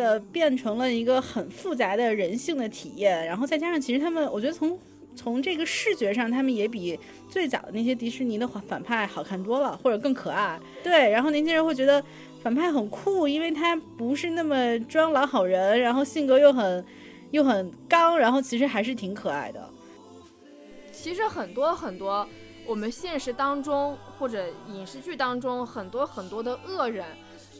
的变成了一个很复杂的人性的体验，然后再加上其实他们，我觉得从从这个视觉上，他们也比最早的那些迪士尼的反反派好看多了，或者更可爱。对，然后年轻人会觉得反派很酷，因为他不是那么装老好人，然后性格又很又很刚，然后其实还是挺可爱的。其实很多很多，我们现实当中或者影视剧当中很多很多的恶人，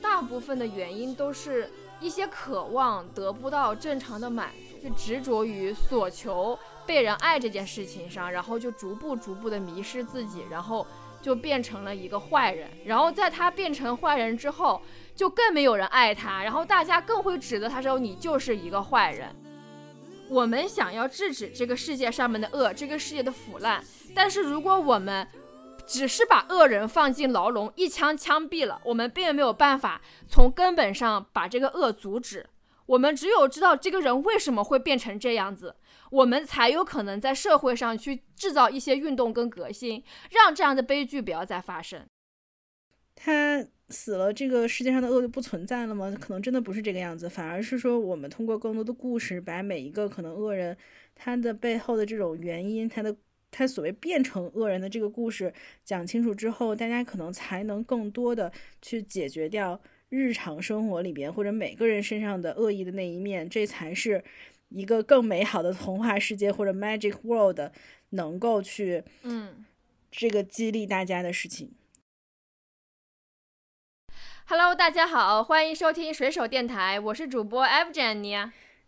大部分的原因都是一些渴望得不到正常的满足，就执着于所求被人爱这件事情上，然后就逐步逐步的迷失自己，然后就变成了一个坏人。然后在他变成坏人之后，就更没有人爱他，然后大家更会指责他说你就是一个坏人。我们想要制止这个世界上面的恶，这个世界的腐烂，但是如果我们只是把恶人放进牢笼，一枪枪毙了，我们并没有办法从根本上把这个恶阻止。我们只有知道这个人为什么会变成这样子，我们才有可能在社会上去制造一些运动跟革新，让这样的悲剧不要再发生。他死了，这个世界上的恶就不存在了吗？可能真的不是这个样子，反而是说我们通过更多的故事，把每一个可能恶人他的背后的这种原因，他的他所谓变成恶人的这个故事讲清楚之后，大家可能才能更多的去解决掉日常生活里边或者每个人身上的恶意的那一面，这才是一个更美好的童话世界或者 magic world 能够去嗯这个激励大家的事情。，Hello，大家好，欢迎收听水手电台，我是主播妮。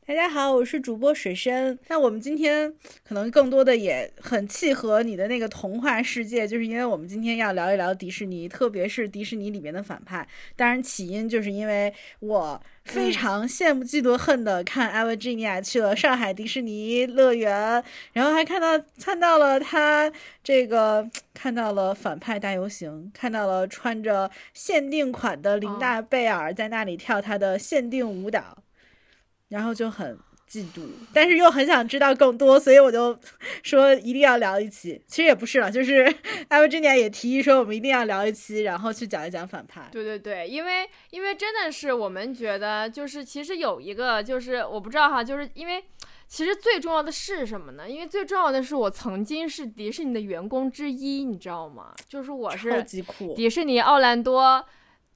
大家好，我是主播水深。那我们今天可能更多的也很契合你的那个童话世界，就是因为我们今天要聊一聊迪士尼，特别是迪士尼里面的反派。当然，起因就是因为我非常羡慕、嫉妒、恨的看艾维吉尼亚去了上海迪士尼乐园，然后还看到看到了他这个看到了反派大游行，看到了穿着限定款的琳娜贝尔在那里跳他的限定舞蹈。然后就很嫉妒，但是又很想知道更多，所以我就说一定要聊一期。其实也不是了，就是艾维吉尼亚也提议说我们一定要聊一期，然后去讲一讲反派。对对对，因为因为真的是我们觉得，就是其实有一个，就是我不知道哈，就是因为其实最重要的是什么呢？因为最重要的是我曾经是迪士尼的员工之一，你知道吗？就是我超是迪士尼奥兰多。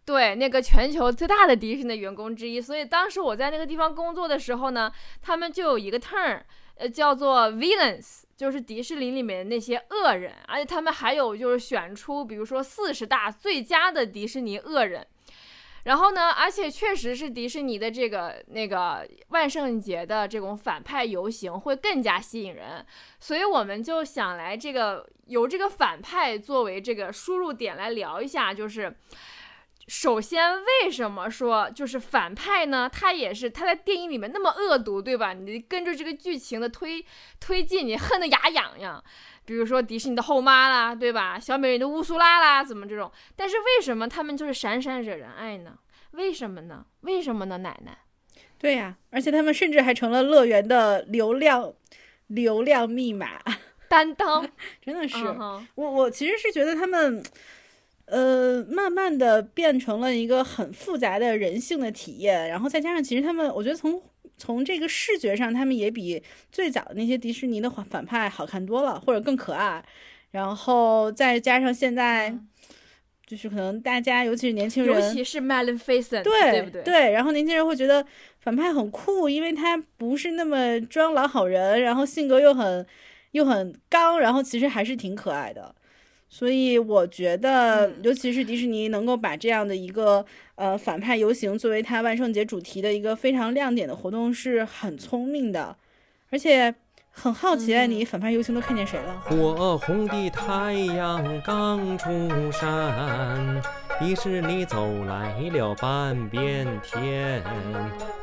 对，那个全球最大的迪士尼的员工之一，所以当时我在那个地方工作的时候呢，他们就有一个 term，呃，叫做 villains，就是迪士尼里面的那些恶人，而且他们还有就是选出，比如说四十大最佳的迪士尼恶人。然后呢，而且确实是迪士尼的这个那个万圣节的这种反派游行会更加吸引人，所以我们就想来这个由这个反派作为这个输入点来聊一下，就是。首先，为什么说就是反派呢？他也是他在电影里面那么恶毒，对吧？你跟着这个剧情的推推进，你恨得牙痒痒。比如说迪士尼的后妈啦，对吧？小美人的乌苏拉啦，怎么这种？但是为什么他们就是闪闪惹人爱呢？为什么呢？为什么呢？奶奶，对呀、而且他们甚至还成了乐园的流量流量密码，担当 真的是。我我其实是觉得他们，呃，慢慢的变成了一个很复杂的人性的体验，然后再加上其实他们，我觉得从从这个视觉上，他们也比最早的那些迪士尼的反反派好看多了，或者更可爱。然后再加上现在，就是可能大家，尤其是年轻人尤，其是 Maleficent，对不对？然后年轻人会觉得反派很酷，因为他不是那么装老好人，然后性格又很又很刚，然后其实还是挺可爱的。所以我觉得，嗯。尤其是迪士尼能够把这样的一个呃反派游行作为它万圣节主题的一个非常亮点的活动，是很聪明的，而且很好奇，你反派游行都看见谁了？火红的太阳刚出山，迪士尼走来了半边天。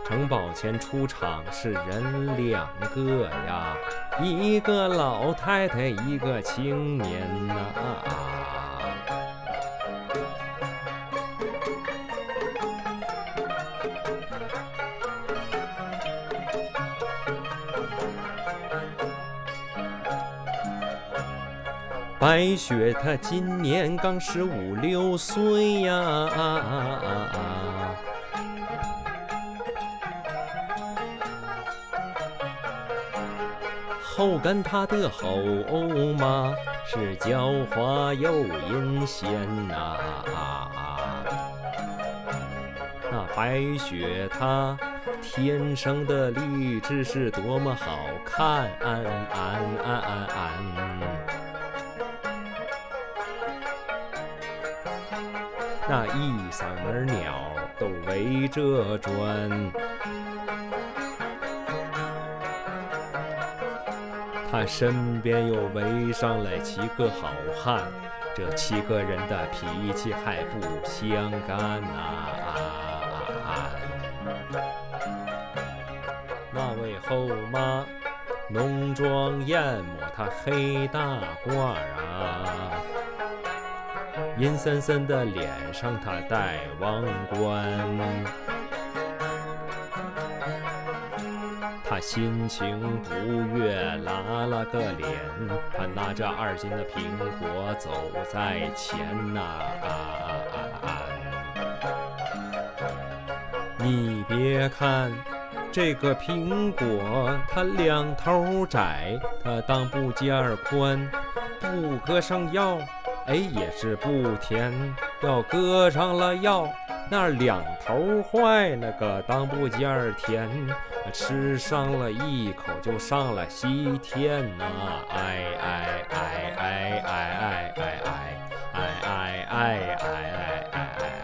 城堡前出场是人两个呀，一个老太太，一个青年呐、啊白雪她今年刚十五六岁呀，后跟她的后妈是狡猾又阴险呐、那白雪她天生的丽质是多么好看，那一嗓门鸟都围着转。他身边又围上来七个好汉，这七个人的脾气还不相干呐、那位后妈浓妆艳抹她黑大褂啊，阴森森的脸上他戴王冠。他心情不悦，拉了个脸，他拿着二斤的苹果走在前呐、你别看这个苹果，它两头窄，它当不尖儿宽，不搁上药，哎也是不甜，要搁上了药。那两头坏，那个当不尖儿甜，吃上了一口就上了西天呐、哎哎哎哎哎哎哎哎哎哎哎哎哎哎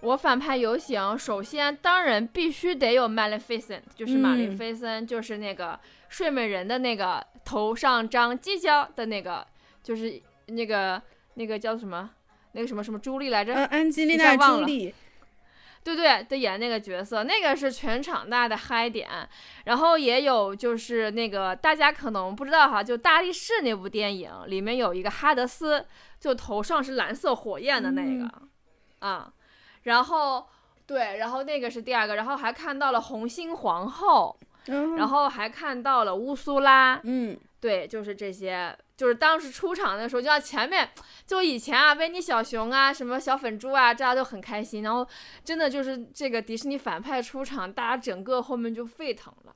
我反派游行，首先当然必须得有 Maleficent，就是玛丽嗯菲森，就是那个睡美人的那个头上长犄角的那个，就是那个那个叫什么？那个什么什么朱莉来着？呃，安吉丽娜·一下忘了朱莉，对对，她演那个角色，那个是全场大的嗨点。然后也有就是那个大家可能不知道哈，就大力士那部电影里面有一个哈德斯，就头上是蓝色火焰的那个，啊，然后对，然后那个是第二个，然后还看到了红心皇后，然然后还看到了乌苏拉，嗯，对，就是这些，就是当时出场的时候，就像前面，就以前啊，维尼小熊啊，什么小粉猪啊，大家都很开心。然后真的就是这个迪士尼反派出场，大家整个后面就沸腾了。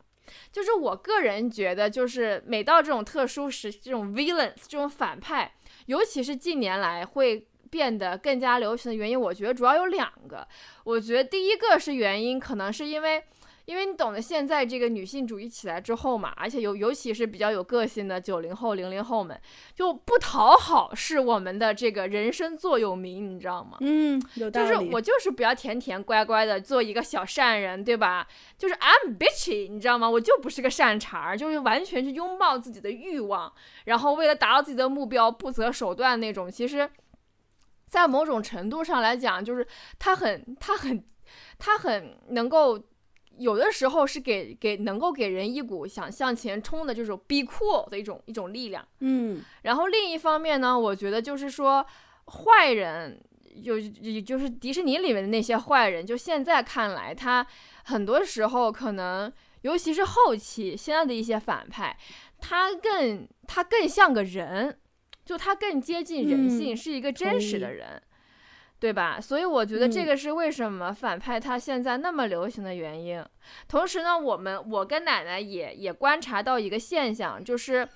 就是我个人觉得，就是每到这种特殊时，这种 villains 这种反派，尤其是近年来会变得更加流行的原因，我觉得主要有两个。我觉得第一个是原因，可能是因为因为你懂得现在这个女性主义起来之后嘛，而且尤尤其是比较有个性的九零后、零零后们，就不讨好是我们的这个人生座右铭，你知道吗？嗯，有道理。就是我就是不要甜甜乖乖的做一个小善人，对吧？就是 I'm bitchy，你知道吗？我就不是个善茬儿，就是完全去拥抱自己的欲望，然后为了达到自己的目标不择手段那种。其实，在某种程度上来讲，就是他很他很他很能够。有的时候是给给能够给人一股想向前冲的这种 be cool 的一种一种力量，嗯然后另一方面呢，我觉得就是说，坏人有也就是迪士尼里面的那些坏人，就现在看来，他很多时候可能，尤其是后期现在的一些反派，他更他更像个人，就他更接近人性，嗯是一个真实的人。对吧？所以我觉得这嗯个是为什么反派他现在那么流行的原因。同时呢，我们我跟奶奶也也观察到一个现象，就是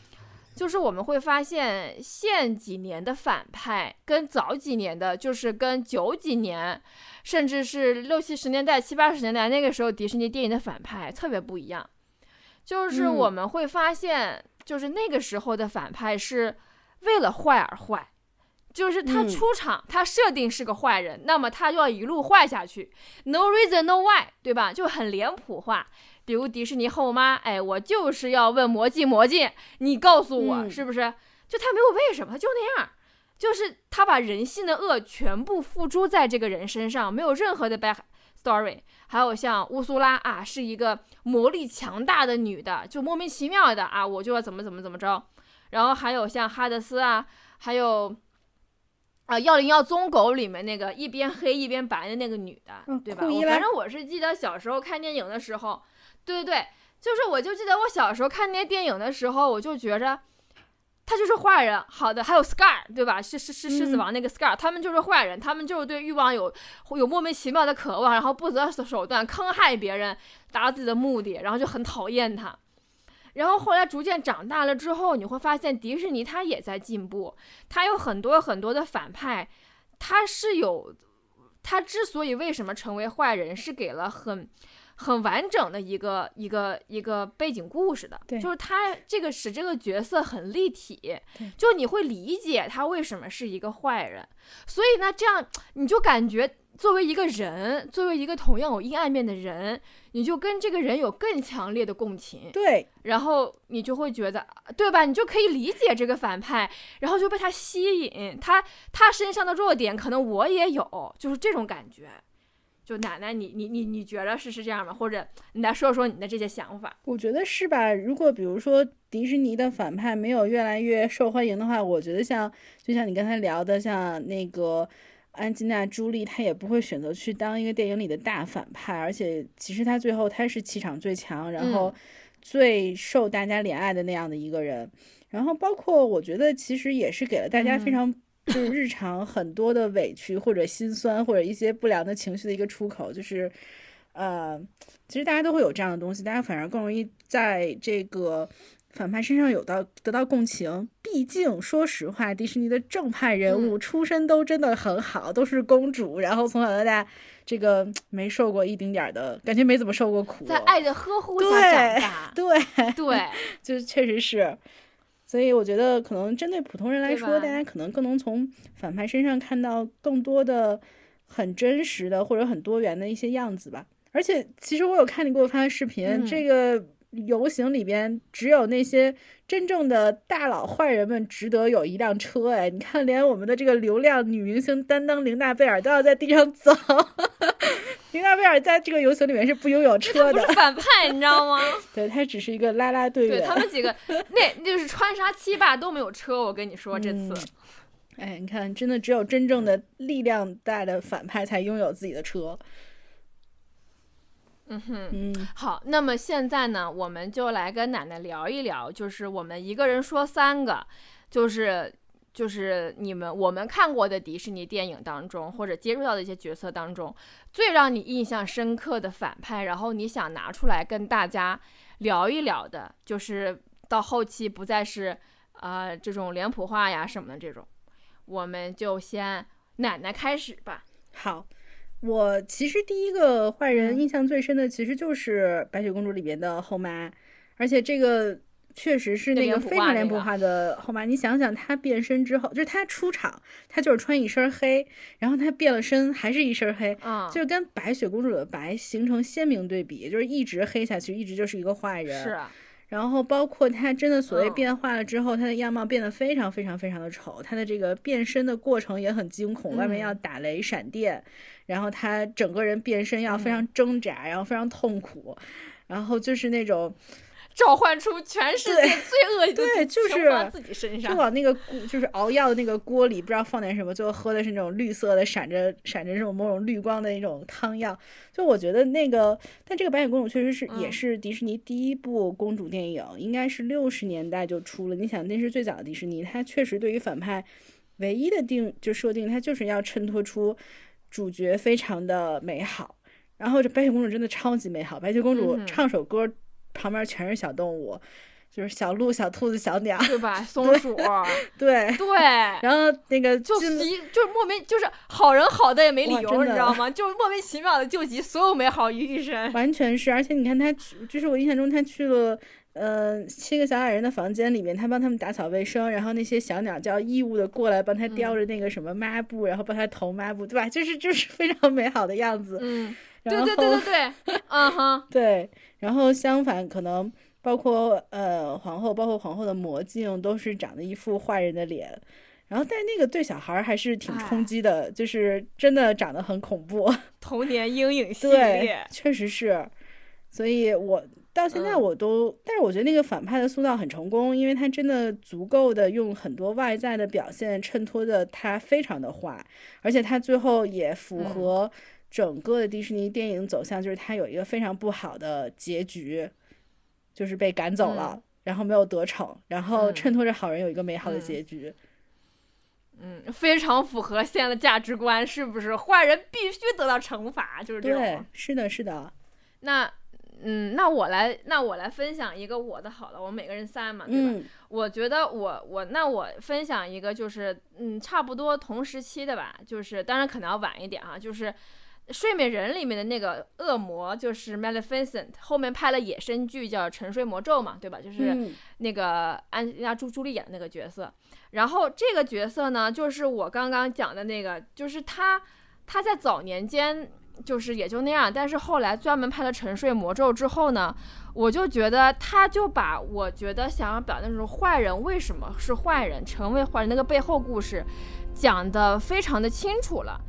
就是我们会发现，现几年的反派跟早几年的，就是跟九几年，甚至是六七十年代、七八十年代那个时候迪士尼电影的反派特别不一样。就是嗯我们会发现，就是那个时候的反派是为了坏而坏。就是他嗯出场，他设定是个坏人，那么他就要一路坏下去，no reason no why，对吧？就很脸谱化。比如迪士尼后妈，哎，我就是要问魔镜魔镜，你告诉我、嗯是不是？就他没有为什么，他就那样，就是他把人性的恶全部付诸在这个人身上，没有任何的 back story。还有像乌苏拉啊，是一个魔力强大的女的，就莫名其妙的啊，我就要怎么怎么怎么着。然后还有像哈德斯啊，还有。啊，幺零幺棕狗里面那个一边黑一边白的那个女的，嗯对吧？反正我是记得小时候看电影的时候，对对对，就是我就记得我小时候看那些电影的时候，我就觉着他就是坏人。好的，还有 Scar，对吧？是是是狮子嗯王那个 Scar，、他们就是坏人，他们就是对欲望有有莫名其妙的渴望，然后不择手段坑害别人，达到自己的目的，然后就很讨厌他。然后后来逐渐长大了之后，你会发现迪士尼它也在进步，它有很多很多的反派，他是有，他之所以为什么成为坏人，是给了很很完整的一个一个一个背景故事的，对就是他这个使这个角色很立体，就你会理解他为什么是一个坏人，所以呢，这样你就感觉作为一个人，作为一个同样有阴暗面的人，你就跟这个人有更强烈的共情，对，然后你就会觉得，对吧？你就可以理解这个反派，然后就被他吸引，他他身上的弱点可能我也有，就是这种感觉。就奶奶你，你你你觉得是是这样吗？或者你来说说你的这些想法？我觉得是吧？如果比如说迪士尼的反派没有越来越受欢迎的话，我觉得像就像你刚才聊的，像那个安吉娜·朱莉，她也不会选择去当一个电影里的大反派，而且其实她最后她是气场最强，然后最受大家怜爱的那样的一个人。然后包括我觉得其实也是给了大家非嗯常就是日常很多的委屈或者心酸或者一些不良的情绪的一个出口，就是呃，其实大家都会有这样的东西，大家反而更容易在这个反派身上有到得到共情。毕竟说实话，迪士尼的正派人嗯物出身都真的很好，都是公主，然后从小到大这个没受过一丁点儿的感觉，没怎么受过苦。在爱的呵护下对长大，对，对，就确实是。所以我觉得，可能针对普通人来说，大家可能更能从反派身上看到更多的很真实的或者很多元的一些样子吧。而且，其实我有看你给我发的视频，嗯这个游行里边只有那些真正的大佬坏人们值得有一辆车。哎，你看，连我们的这个流量女明星担当琳娜贝尔都要在地上走。琳娜贝尔在这个游行里面是不拥有车的不是，反派，你知道吗？对，她只是一个拉拉队员。对他们几个，那就是川沙七霸都没有车，我跟你说这次。嗯哎，你看，真的只有真正的力量大的反派才拥有自己的车。嗯哼。嗯，好，那么现在呢，我们就来跟奶奶聊一聊，就是我们一个人说三个，就是就是你们我们看过的迪士尼电影当中，或者接触到的一些角色当中，最让你印象深刻的反派，然后你想拿出来跟大家聊一聊的，就是到后期不再是呃这种脸谱化呀什么的这种，我们就先奶奶开始吧。好，我其实第一个坏人嗯印象最深的，其实就是《白雪公主》里边的后妈，而且这个确实是那个非常脸谱化的后妈。你想想，她变身之后，就是她出场，她就是穿一身黑，然后她变了身还是一身黑，嗯，就是跟白雪公主的白形成鲜明对比，就是一直黑下去，一直就是一个坏人。是啊，然后包括他真的所谓嗯。变化了之后，他的样貌变得非常非常非常的丑，他的这个变身的过程也很惊恐，外面嗯。要打雷闪电，然后他整个人变身要非嗯。常挣扎，然后非常痛苦，然后就是那种召唤出全世界最恶的对就是自己身就。往那个锅就是熬药的那个锅里不知道放点什么，最后喝的是那种绿色的闪着闪着这种某种绿光的那种汤药。就我觉得那个，但这个白雪公主确实是、也嗯是迪士尼第一部公主电影，应该是六十年代就出了。你想那是最早的迪士尼，它确实对于反派唯一的定就设定，它就是要衬托出主角非常的美好。然后这白雪公主真的超级美好，白雪公主唱首歌，旁边全是小动物，就是小鹿、小兔子、小鸟，对吧？松鼠，对。对，然后那个就金急，就是莫名，就是好人好的也没理由，你知道吗？就莫名其妙的救急所有美好于一身。完全是，而且你看他，就是我印象中他去了，呃，七个小矮人的房间里面，他帮他们打扫卫生，然后那些小鸟就要义务的过来帮他叼嗯着那个什么抹布，然后帮他投抹布，对吧？就是就是非常美好的样子。嗯，对对对对对，嗯哼，对，然后相反，可能包括呃皇后，包括皇后的魔镜，都是长得一副坏人的脸。然后，但那个对小孩儿还是挺冲哎击的，就是真的长得很恐怖。童年阴影系确实是，所以我到现在嗯我都，但是我觉得那个反派的塑造很成功，因为他真的足够的用很多外在的表现衬托的他非常的坏，而且他最后也符嗯合整个的迪士尼电影走向，就是它有一个非常不好的结局，就是被赶走了。嗯然后没有得逞，然后嗯衬托着好人有一个美好的嗯结局。嗯，非常符合现在的价值观，是不是？坏人必须得到惩罚，就是这对种。，是的，是的，那，嗯，那我来，那我来分享一个我的好了，我们每个人三嘛，对吧？嗯我觉得我我那我分享一个就是嗯差不多同时期的吧，就是当然可能要晚一点啊，就是《睡美人》里面的那个恶魔就是 Maleficent，后面拍了衍生剧叫《沉睡魔咒》嘛，对吧？就是嗯那个安吉拉朱朱莉演的那个角色。然后这个角色呢，就是我刚刚讲的那个，就是他他在早年间就是也就那样，但是后来专门拍了《沉睡魔咒》之后呢，我就觉得他就把我觉得想要表达那种坏人为什么是坏人，成为坏人那个背后故事讲的非常的清楚了。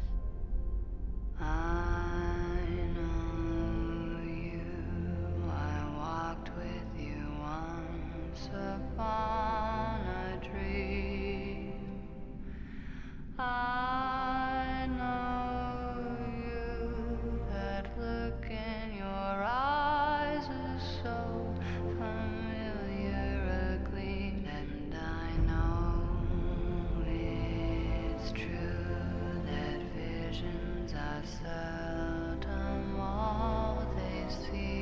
Upon a dream. I I sat and they see.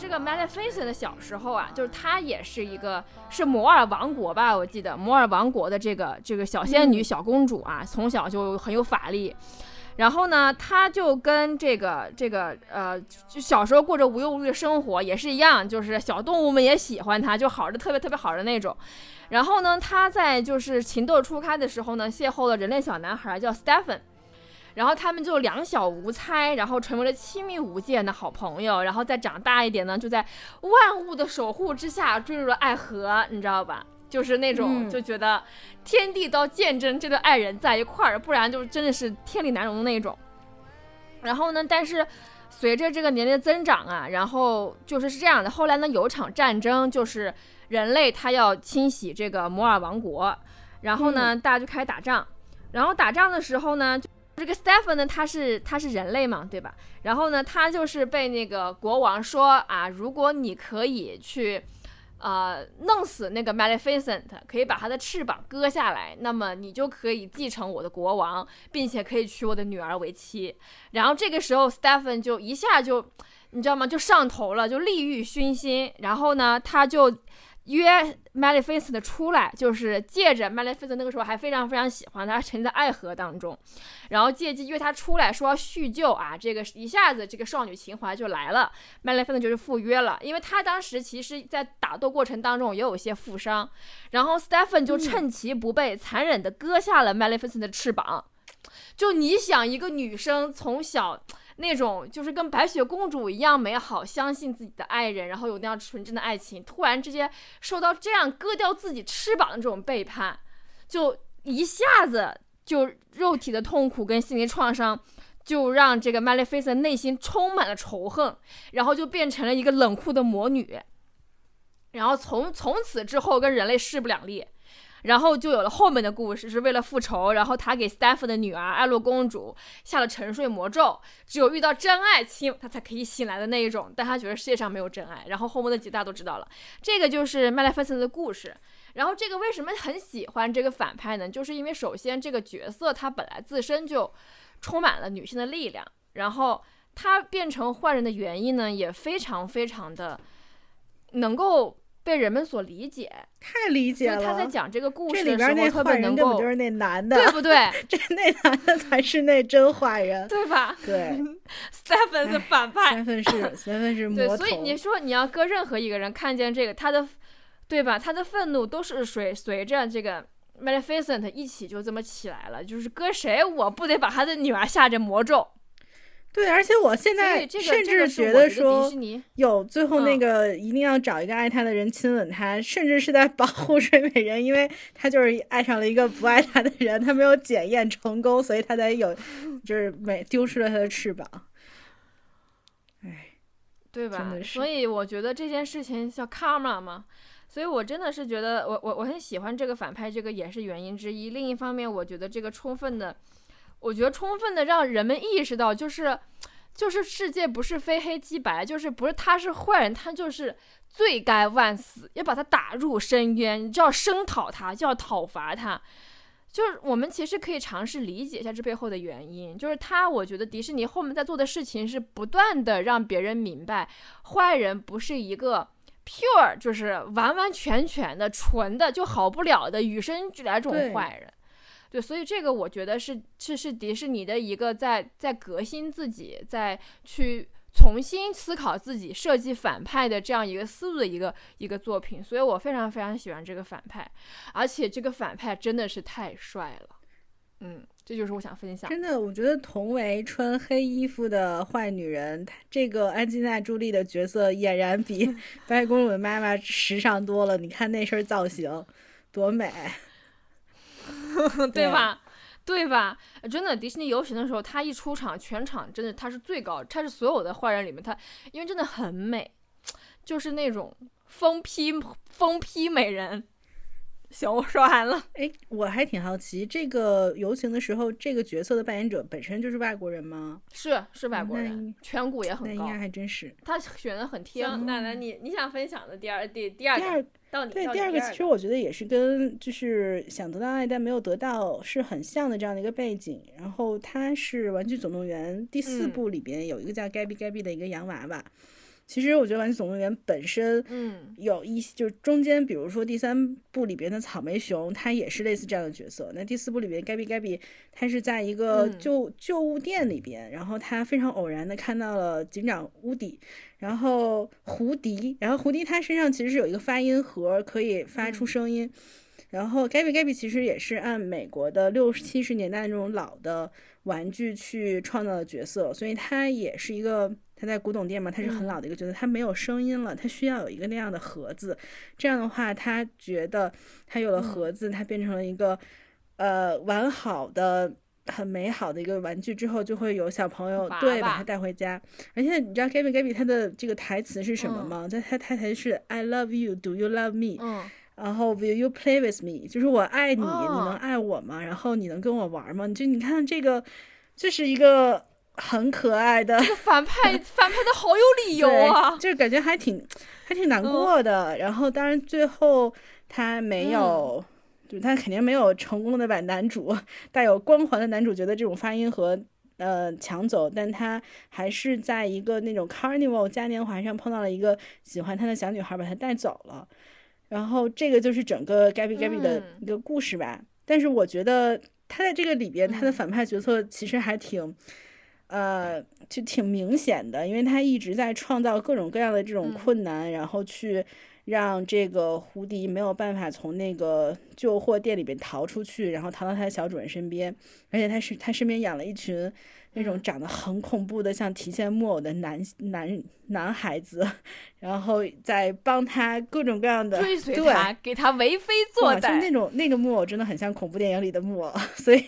这个 Maleficent 的小时候啊，就是她也是一个是摩尔王国吧，我记得摩尔王国的这个这个小仙女、嗯小公主啊，从小就很有法力。然后呢，她就跟这个这个呃，就小时候过着无忧无虑的生活也是一样，就是小动物们也喜欢她，就好的特别特别好的那种。然后呢，她在就是情窦初开的时候呢，邂逅了人类小男孩叫 Stephen，然后他们就两小无猜，然后成为了亲密无间的好朋友。然后再长大一点呢，就在万物的守护之下坠入了爱河，你知道吧？就是那种嗯就觉得天地都见证这对爱人在一块儿，不然就真的是天理难容的那种。然后呢，但是随着这个年龄的增长啊，然后就是是这样的。后来呢，有一场战争，就是人类他要清洗这个摩尔王国，然后呢，大家就开始打仗。然后打仗的时候呢，就这个 Stephen 呢，他是他是人类嘛，对吧？然后呢，他就是被那个国王说啊，如果你可以去。呃，弄死那个 Maleficent，可以把他的翅膀割下来，那么你就可以继承我的国王，并且可以娶我的女儿为妻。然后这个时候，Stephen 就一下就，你知道吗？就上头了，就利欲熏心。然后呢，他就约 Maleficent 出来，就是借着 Maleficent 那个时候还非常非常喜欢他，沉在爱河当中，然后借机约他出来说要叙旧啊，这个一下子这个少女情怀就来了。Maleficent 就是赴约了，因为他当时其实在打斗过程当中也有一些负伤，然后 Stephen 就趁其不备，残忍的割下了 Maleficent 的翅膀。就你想，一个女生从小那种就是跟白雪公主一样美好，相信自己的爱人，然后有那样纯真的爱情，突然之间受到这样割掉自己翅膀的这种背叛，就一下子就肉体的痛苦跟心理创伤。就让这个 Maleficent 内心充满了仇恨，然后就变成了一个冷酷的魔女，然后从从此之后跟人类势不两立，然后就有了后面的故事，是为了复仇，然后他给 Stephen 的女儿艾洛公主下了沉睡魔咒，只有遇到真爱亲她才可以醒来的那一种，但他觉得世界上没有真爱，然后后面的几大都知道了，这个就是 Maleficent 的故事。然后这个为什么很喜欢这个反派呢？就是因为首先这个角色他本来自身就充满了女性的力量，然后他变成坏人的原因呢，也非常非常的能够被人们所理解。太理解了。他在讲这个故这事的时候，里边那特别能坏人根本够就是那男的，对不对？这那男的才是那真坏人。对吧对？Stephen 是反派，三分是三分是魔对，头。所以你说你要搁任何一个人看见这个，他的对吧？他的愤怒都是随随着这个 Maleficent 一起就这么起来了。就是搁谁，我不得把他的女儿下这魔咒？对，而且我现在甚至觉得说有最后那嗯个一定要找一个爱他的人亲吻他，甚至是在保护睡美人，因为他就是爱上了一个不爱他的人，他没有检验成功，所以他才有就是没丢失了他的翅膀。哎，对吧所以我觉得这件事情叫 karma 嘛。所以我真的是觉得我我我很喜欢这个反派，这个也是原因之一。另一方面，我觉得这个充分的，我觉得充分的让人们意识到，就是就是世界不是非黑即白，就是不是他是坏人，他就是罪该万死，要把他打入深渊，你就要声讨他，就要讨伐他。就是我们其实可以尝试理解一下这背后的原因，就是他，我觉得迪士尼后面在做的事情是不断的让别人明白，坏人不是一个 pure，就是完完全全的纯的就好不了的与生俱来这种坏人。对，所以这个我觉得是是是迪士尼的一个在在革新自己，在去重新思考自己设计反派的这样一个思路的一个一个作品，所以我非常非常喜欢这个反派，而且这个反派真的是太帅了，嗯，这就是我想分享。真的，我觉得同为穿黑衣服的坏女人，她这个安吉娜·朱莉的角色俨然比 白雪公主的妈妈时尚多了。你看那身造型多美！对吧？对吧？真的，迪士尼游行的时候，他一出场，全场真的他是最高，他是所有的坏人里面，他因为真的很美，就是那种疯批疯批美人。行，我说完了。哎，我还挺好奇，这个游行的时候，这个角色的扮演者本身就是外国人吗？是是外国人，颧骨也很高那应该，还真是。他选的很贴奶奶，你你想分享的第二第第二个第二到你对，第二个其实我觉得也是跟就是想得到爱但没有得到是很像的这样的一个背景。然后他是《玩具总动员》第四嗯部里边有一个叫 Gabby Gabby 的一个洋娃娃，其实我觉得《玩具总动员》本身嗯有一些，就是中间，比如说第三部里边的草莓熊，它也是类似这样的角色。那第四部里边，盖比盖比，他是在一个嗯旧、旧物店里边，然后他非常偶然的看到了警长乌迪，然后胡迪，然后胡迪他身上其实是有一个发音盒，可以发出嗯声音。然后盖比盖比其实也是按美国的六七十年代那种老的玩具去创造的角色，所以他也是一个他在古董店嘛，他是很嗯老的一个角色，他没有声音了，他需要有一个那样的盒子，这样的话，他觉得他有了嗯盒子，他变成了一个呃完好的。很美好的一个玩具之后，就会有小朋友对把他带回家。而且你知道 Gaby Gaby 他的这个台词是什么嗯吗？在他他台词是 I love you, do you love me？、嗯然后 Will you play with me？就是我爱你，你哦能爱我吗？然后你能跟我玩吗？你就你看这个，这是一个很可爱的，这个反派 反派的好有理由啊！就是感觉还挺还挺难嗯过的。然后当然最后他没有，就他肯定没有成功的把男主带有光环的男主角的这种发音和。呃，抢走，但他还是在一个那种 carnival 嘉年华上碰到了一个喜欢他的小女孩，把他带走了。然后这个就是整个 Gabby Gabby 的嗯一个故事吧。但是我觉得他在这个里边，他的嗯反派角色其实还挺，呃，就挺明显的，因为他一直在创造各种各样的这种嗯。困难，然后去让这个胡迪没有办法从那个旧货店里边逃出去，然后逃到他的小主人身边，而且他是他身边养了一群。那种嗯。长得很恐怖的，像提线木偶的男男男孩子，然后在帮他各种各样的追随对他，给他为非作歹，就歹那，种那个木偶真的很像恐怖电影里的木偶，所以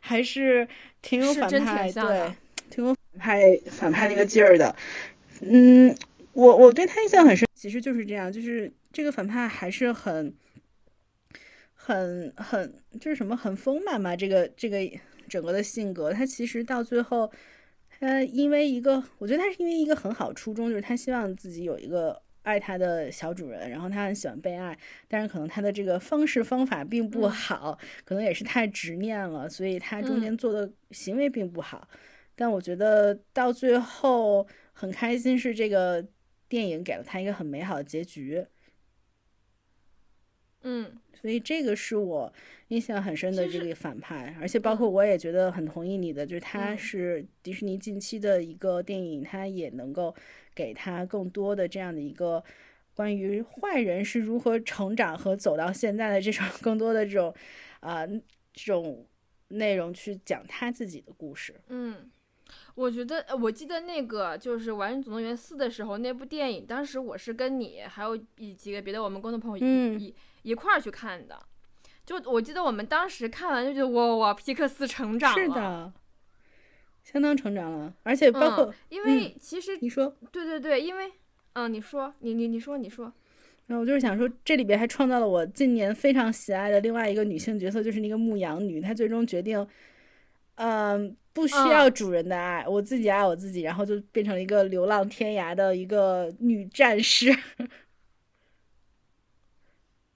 还是挺有反派，对挺有反派反派那个劲儿的。嗯，我我对他印象很深，其实就是这样，就是这个反派还是很很很就是什么很丰满嘛，这个这个整个的性格，他其实到最后。他因为一个，我觉得他是因为一个很好初衷，就是他希望自己有一个爱他的小主人，然后他很喜欢被爱，但是可能他的这个方式方法并不嗯好，可能也是太执念了，所以他中间嗯做的行为并不好。但我觉得到最后很开心，是这个电影给了他一个很美好的结局，嗯所以这个是我印象很深的这个反派，而且包嗯括我也觉得很同意你的，就是它嗯是迪士尼近期的一个电影，他也能够给他更多的这样的一个关于坏人是如何成长和走到现在的这种更多的这种啊、这种内容去讲他自己的故事。嗯。我觉得，呃我记得那个就是《玩具总动员四》的时候，那部电影，当时我是跟你还有一几个别的我们共同朋友一、嗯一一块儿去看的。就我记得我们当时看完就觉得哇哇，皮克斯成长了。是的，相当成长了，而且包括、嗯、因为其实、你说。对对对，因为嗯，你说你你你说你说，然后我就是想说，这里边还创造了我近年非常喜爱的另外一个女性角色，就是那个牧羊女。她最终决定，嗯，不需要主人的爱，我自己爱我自己，然后就变成了一个流浪天涯的一个女战士。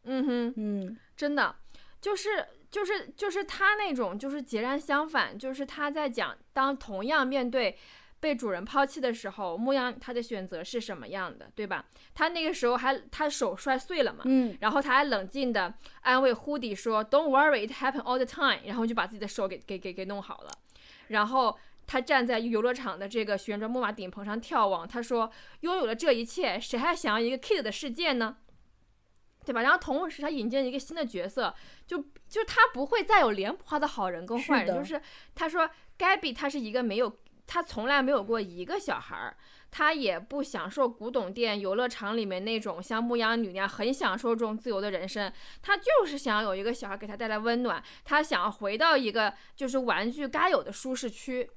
嗯哼，嗯真的就是就是就是他那种就是截然相反，就是他在讲当同样面对被主人抛弃的时候，牧羊他的选择是什么样的，对吧？他那个时候还他手摔碎了嘛，嗯然后他还冷静的安慰胡迪说：“Don't worry, it happen all the time。”然后就把自己的手给给给给弄好了。然后他站在游乐场的这个旋转木马顶棚上眺望，他说：“拥有了这一切，谁还想要一个 kid 的世界呢？”对吧？然后同时他引进了一个新的角色，就就他不会再有脸谱化的好人跟坏人，是就是他说 Gabby 他是一个没有，他从来没有过一个小孩儿，他也不享受古董店、游乐场里面那种像牧羊女那样很享受这种自由的人生。他就是想有一个小孩给他带来温暖，他想要回到一个就是玩具该有的舒适区，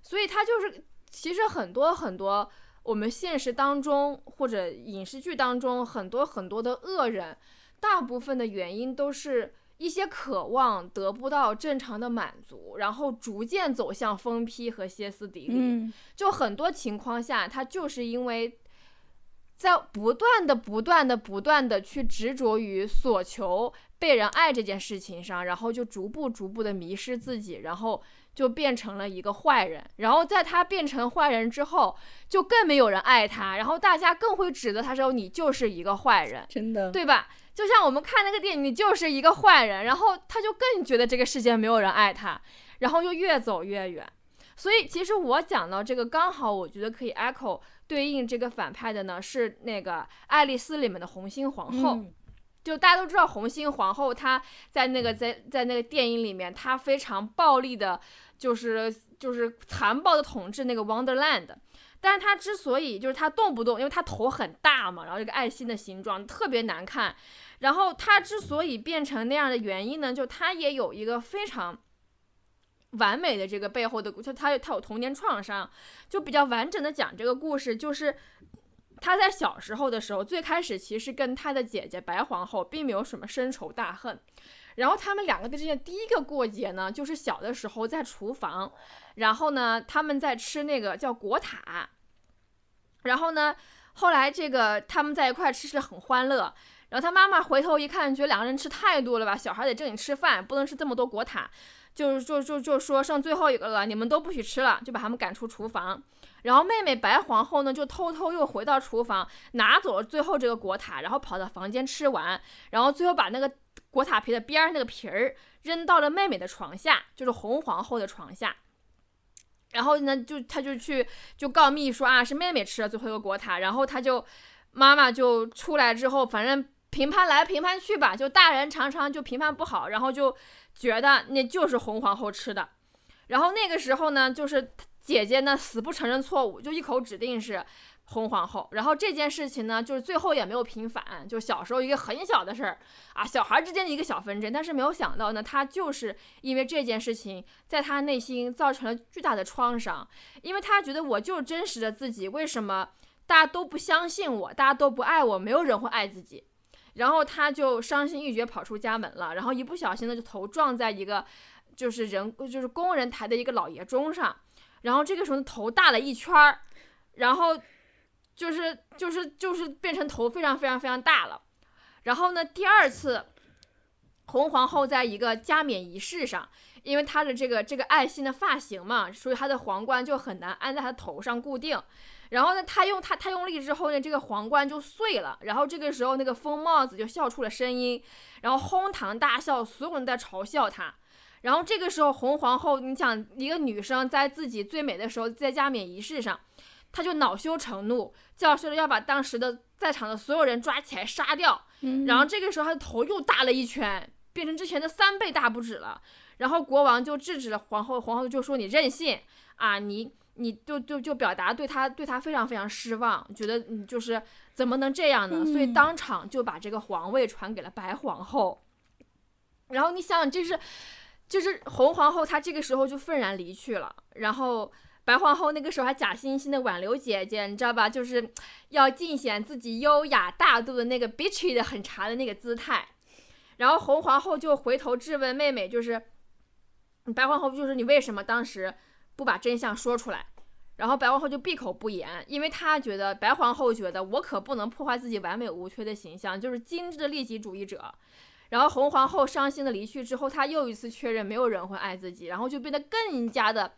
所以他就是其实很多很多我们现实当中或者影视剧当中很多很多的恶人，大部分的原因都是。一些渴望得不到正常的满足，然后逐渐走向疯批和歇斯底里。嗯就很多情况下，他就是因为在不断的、不断的、不断的去执着于所求被人爱这件事情上，然后就逐步、逐步的迷失自己，然后就变成了一个坏人。然后在他变成坏人之后，就更没有人爱他，然后大家更会指责他说你就是一个坏人，真的，对吧？就像我们看那个电影，你就是一个坏人，然后他就更觉得这个世界没有人爱他，然后就越走越远。所以其实我讲到这个，刚好我觉得可以 echo 对应这个反派的呢，是那个《爱丽丝》里面的红心皇后。嗯就大家都知道，红心皇后她在那个在在那个电影里面，她非常暴力的，就是就是残暴的统治那个 Wonderland。但是她之所以就是他动不动，因为他头很大嘛，然后这个爱心的形状特别难看，然后他之所以变成那样的原因呢，就他也有一个非常完美的这个背后的故，就她她有童年创伤，就比较完整的讲这个故事，就是他在小时候的时候，最开始其实跟他的姐姐白皇后并没有什么深仇大恨，然后他们两个的之间第一个过节呢，就是小的时候在厨房，然后呢他们在吃那个叫果塔，然后呢后来这个他们在一块吃吃的很欢乐。然后他妈妈回头一看，觉得两个人吃太多了吧，小孩得正经吃饭，不能吃这么多果塔，就就就就说剩最后一个了，你们都不许吃了，就把他们赶出厨房。然后妹妹白皇后呢，就偷偷又回到厨房，拿走了最后这个果塔，然后跑到房间吃完，然后最后把那个果塔皮的边儿那个皮儿扔到了妹妹的床下，就是红皇后的床下。然后呢，就他就去就告密说啊，是妹妹吃了最后一个果塔，然后他就妈妈就出来之后，反正评判来评判去吧，就大人常常就评判不好，然后就觉得那就是红皇后吃的。然后那个时候呢，就是姐姐呢死不承认错误，就一口指定是红皇后。然后这件事情呢，就是最后也没有平反，就小时候一个很小的事儿啊，小孩之间的一个小纷争。但是没有想到呢，他就是因为这件事情，在他内心造成了巨大的创伤，因为他觉得我就是真实的自己，为什么大家都不相信我，大家都不爱我，没有人会爱自己。然后他就伤心欲绝，跑出家门了。然后一不小心呢，就头撞在一个就是人就是工人抬的一个老爷钟上。然后这个时候头大了一圈儿，然后就是就是就是变成头非常非常非常大了。然后呢，第二次红皇后在一个加冕仪式上，因为她的这个这个爱心的发型嘛，所以她的皇冠就很难安在她头上固定。然后呢，她用她她用力之后呢，这个皇冠就碎了。然后这个时候，那个疯帽子就笑出了声音，然后哄堂大笑，所有人在嘲笑她。然后这个时候，红皇后，你想一个女生在自己最美的时候，在加冕仪式上，她就恼羞成怒，叫嚣着要把当时的在场的所有人抓起来杀掉。嗯然后这个时候，她的头又大了一圈，变成之前的三倍大不止了。然后国王就制止了皇后，皇后就说你任性啊，你你就就就表达对她对她非常非常失望，觉得你就是怎么能这样呢？所以嗯当场就把这个皇位传给了白皇后。然后你想想，这是就是红皇后，她这个时候就愤然离去了，然后。白皇后那个时候还假惺惺的挽留姐姐，你知道吧？就是要尽显自己优雅大度的那个 bitchy 的很茶的那个姿态。然后红皇后就回头质问妹妹，就是白皇后，就是你为什么当时不把真相说出来？然后白皇后就闭口不言，因为她觉得白皇后觉得我可不能破坏自己完美无缺的形象，就是精致的利己主义者。然后红皇后伤心的离去之后，她又一次确认没有人会爱自己，然后就变得更加的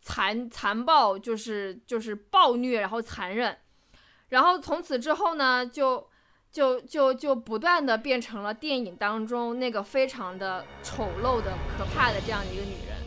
残残暴，就是就是暴虐，然后残忍。然后从此之后呢，就就就就不断的变成了电影当中那个非常的丑陋的、可怕的这样的一个女人。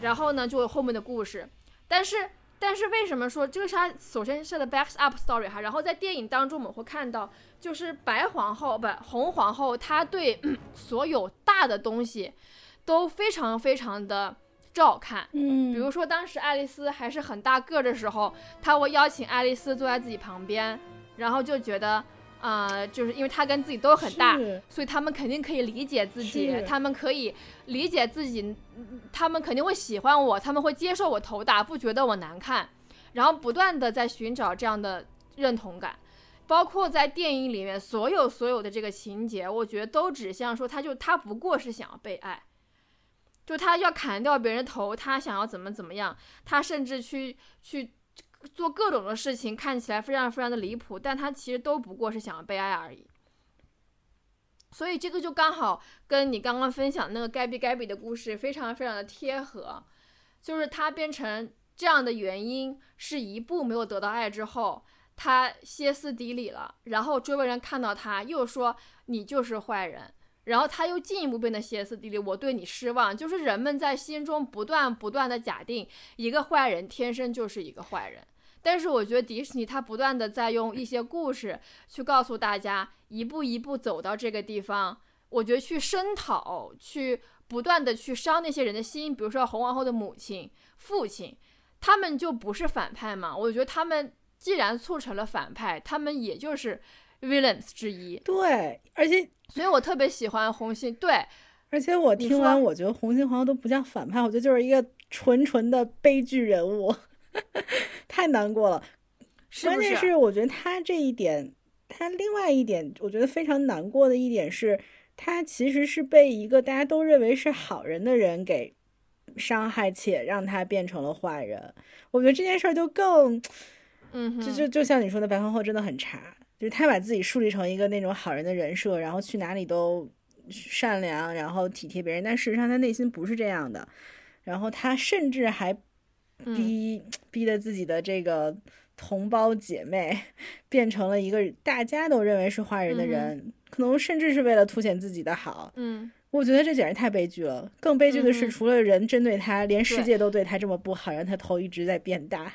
然后呢就有后面的故事。但是但是为什么说这个是它首先是它的 back up story 哈，然后在电影当中我们会看到，就是白皇后不红皇后，她对、嗯所有大的东西都非常非常的照看。嗯，比如说，当时爱丽丝还是很大个儿的时候，她会邀请爱丽丝坐在自己旁边，然后就觉得，呃，就是因为他跟自己都很大，所以他们肯定可以理解自己，他们可以理解自己，嗯他们肯定会喜欢我，他们会接受我头大，不觉得我难看，然后不断的在寻找这样的认同感。包括在电影里面，所有所有的这个情节，我觉得都指向说，他就他不过是想要被爱，就他要砍掉别人头，他想要怎么怎么样，他甚至去去做各种的事情，看起来非常非常的离谱，但他其实都不过是想要被爱而已。所以这个就刚好跟你刚刚分享那个盖比盖比的故事非常非常的贴合，就是他变成这样的原因是一步没有得到爱之后，他歇斯底里了，然后周围人看到他又说你就是坏人，然后他又进一步变得歇斯底里，我对你失望，就是人们在心中不断不断的假定一个坏人天生就是一个坏人。但是我觉得迪士尼它不断的在用一些故事去告诉大家，一步一步走到这个地方。我觉得去声讨，去不断的去伤那些人的心，比如说红王后的母亲、父亲，他们就不是反派嘛？我觉得他们既然促成了反派，他们也就是 villains 之一。对，而且所以我特别喜欢红心，对，而且我听完，我觉得红心皇后都不叫反派，我觉得就是一个纯纯的悲剧人物，太难过了。关键是我觉得他这一点，他另外一点，我觉得非常难过的一点是，他其实是被一个大家都认为是好人的人给伤害，且让他变成了坏人。我觉得这件事儿就更，嗯，就就就像你说的，白皇后真的很差，就是他把自己树立成一个那种好人的人设，然后去哪里都善良，然后体贴别人，但事实上他内心不是这样的。然后他甚至还嗯逼、逼的自己的这个同胞姐妹变成了一个大家都认为是坏人的人，可能甚至是为了凸显自己的好。嗯，我觉得这简直太悲剧了。更悲剧的是，除了人针对他，连世界都对他这么不好，让他头一直在变大。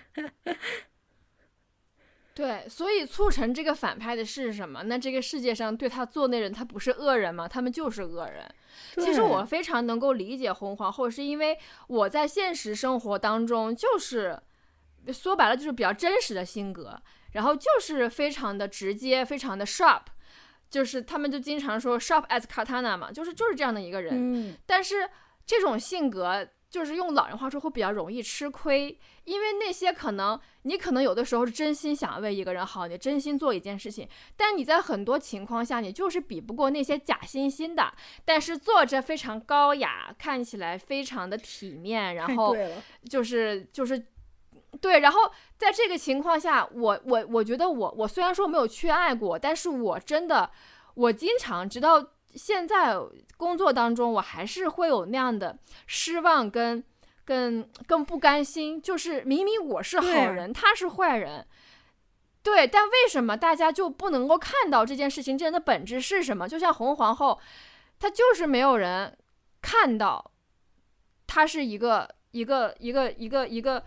对，所以促成这个反派的是什么？那这个世界上对他做那人，他不是恶人吗？他们就是恶人。其实我非常能够理解红皇后，是因为我在现实生活当中就是说白了就是比较真实的性格，然后就是非常的直接，非常的 sharp，就是他们就经常说 sharp as katana 嘛，就是就是这样的一个人。嗯，但是这种性格就是用老人话说会比较容易吃亏，因为那些可能你可能有的时候是真心想为一个人好，你真心做一件事情，但你在很多情况下你就是比不过那些假惺惺的，但是做着非常高雅，看起来非常的体面，然后，就是就是。对，然后在这个情况下，我我我觉得我我虽然说没有缺爱过，但是我真的我经常直到现在工作当中，我还是会有那样的失望跟跟跟不甘心，就是明明我是好人，他是坏人。对，但为什么大家就不能够看到这件事情真的本质是什么？就像红皇后，她就是没有人看到，她是一个一个一个一个一个，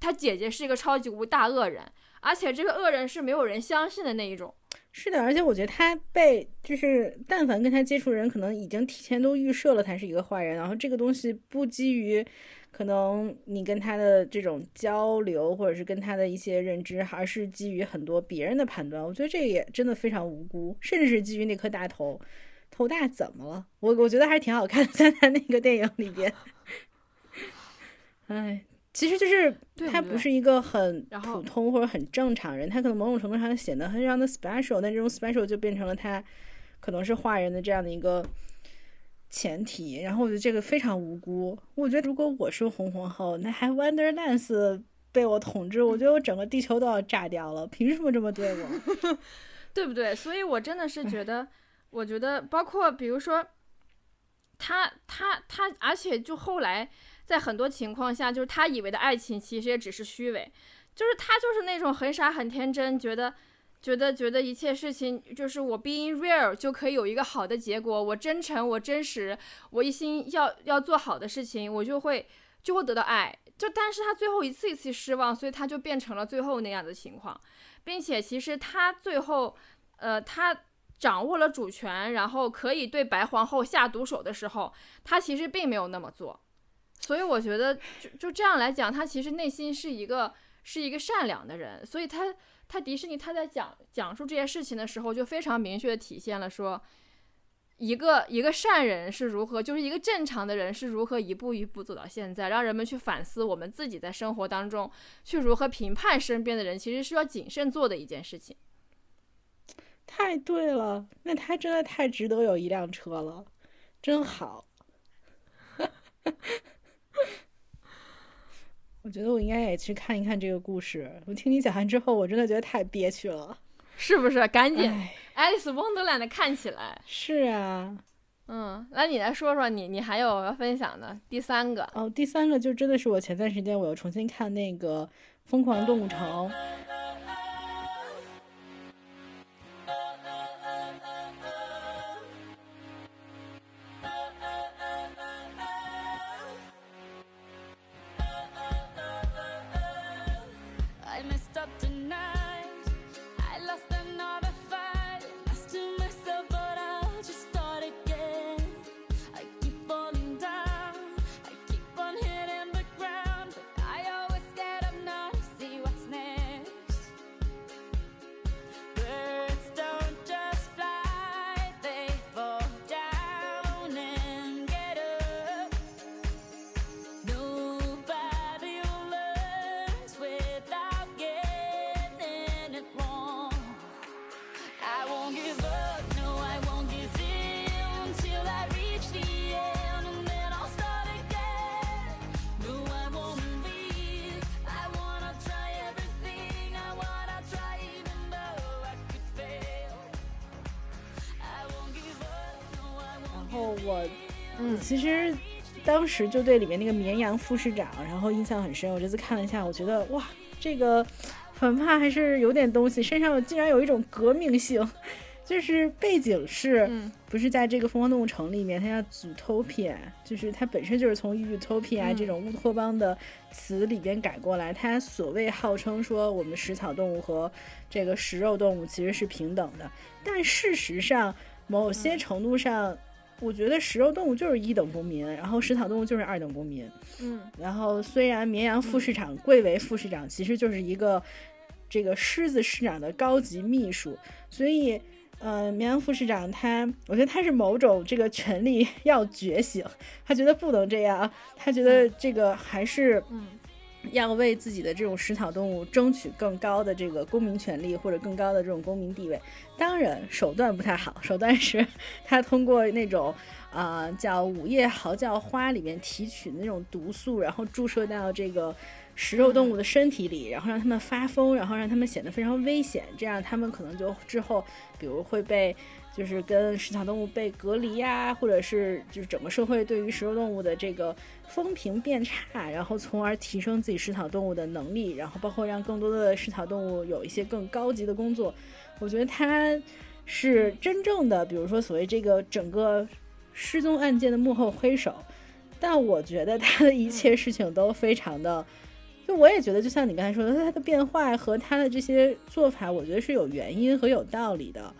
她姐姐是一个超级无大恶人，而且这个恶人是没有人相信的那一种。是的，而且我觉得他被就是，但凡跟他接触人，可能已经提前都预设了他是一个坏人，然后这个东西不基于可能你跟他的这种交流，或者是跟他的一些认知，而是基于很多别人的判断。我觉得这也真的非常无辜，甚至是基于那颗大头，头大怎么了？我我觉得还是挺好看的，在他那个电影里边。哎，其实就是他不是一个很普通或者很正常人，他可能某种程度上显得非常的 special，但这种 special 就变成了他可能是坏人的这样的一个前提。然后我觉得这个非常无辜。我觉得如果我是红皇后，那还 Wonderlands 被我统治，我觉得我整个地球都要炸掉了，凭什么这么对我？对不对？所以我真的是觉得，我觉得包括比如说，他他他，而且就后来在很多情况下，就是他以为的爱情其实也只是虚伪，就是他就是那种很傻很天真，觉得觉得觉得一切事情就是我 being real 就可以有一个好的结果，我真诚，我真实，我一心要要做好的事情，我就会就会得到爱。就但是他最后一次一次失望，所以他就变成了最后那样的情况，并且其实他最后，呃，他掌握了主权，然后可以对白皇后下毒手的时候，他其实并没有那么做。所以我觉得就就这样来讲，他其实内心是一个是一个善良的人，所以他他迪士尼他在讲讲述这些事情的时候，就非常明确的体现了说。一个一个善人是如何，就是一个正常的人是如何一步一步走到现在，让人们去反思我们自己在生活当中去如何评判身边的人，其实需要谨慎做的一件事情。太对了，那他真的太值得有一辆车了，真好。我觉得我应该也去看一看这个故事。我听你讲完之后，我真的觉得太憋屈了。是不是？赶紧哎，，Alice Wonderland 看起来。是啊，嗯，那你来说说你你还有要分享的第三个。哦，第三个就真的是我前段时间我又重新看那个《疯狂动物城》，后我嗯其实当时就对里面那个绵羊副市长，然后印象很深。我这次看了一下，我觉得哇，这个反派还是有点东西，身上竟然有一种革命性。就是背景是，嗯不是在这个疯狂动物城里面，它叫 Zootopia，就是它本身就是从 Utopia 嗯这种乌托邦的词里边改过来。它所谓号称说我们食草动物和这个食肉动物其实是平等的，但事实上某些程度上，我觉得食肉动物就是一等公民，然后食草动物就是二等公民。嗯然后虽然绵羊副市长贵为副市长，其实就是一个这个狮子市长的高级秘书，所以。呃，绵羊副市长他，我觉得他是某种这个权力 要觉醒，他觉得不能这样，他觉得这个还是嗯要为自己的这种食草动物争取更高的这个公民权利或者更高的这种公民地位。当然，手段不太好，手段是 他通过那种啊、呃叫午夜嚎叫花里面提取的那种毒素，然后注射到这个食肉动物的身体里，然后让它们发疯，然后让它们显得非常危险，这样它们可能就之后，比如会被。就是跟食草动物被隔离呀、或者是就是整个社会对于食肉动物的这个风评变差，然后从而提升自己食草动物的能力，然后包括让更多的食草动物有一些更高级的工作。我觉得它是真正的，比如说所谓这个整个失踪案件的幕后黑手，但我觉得他的一切事情都非常的。就我也觉得，就像你刚才说的，他的变坏和他的这些做法，我觉得是有原因和有道理的。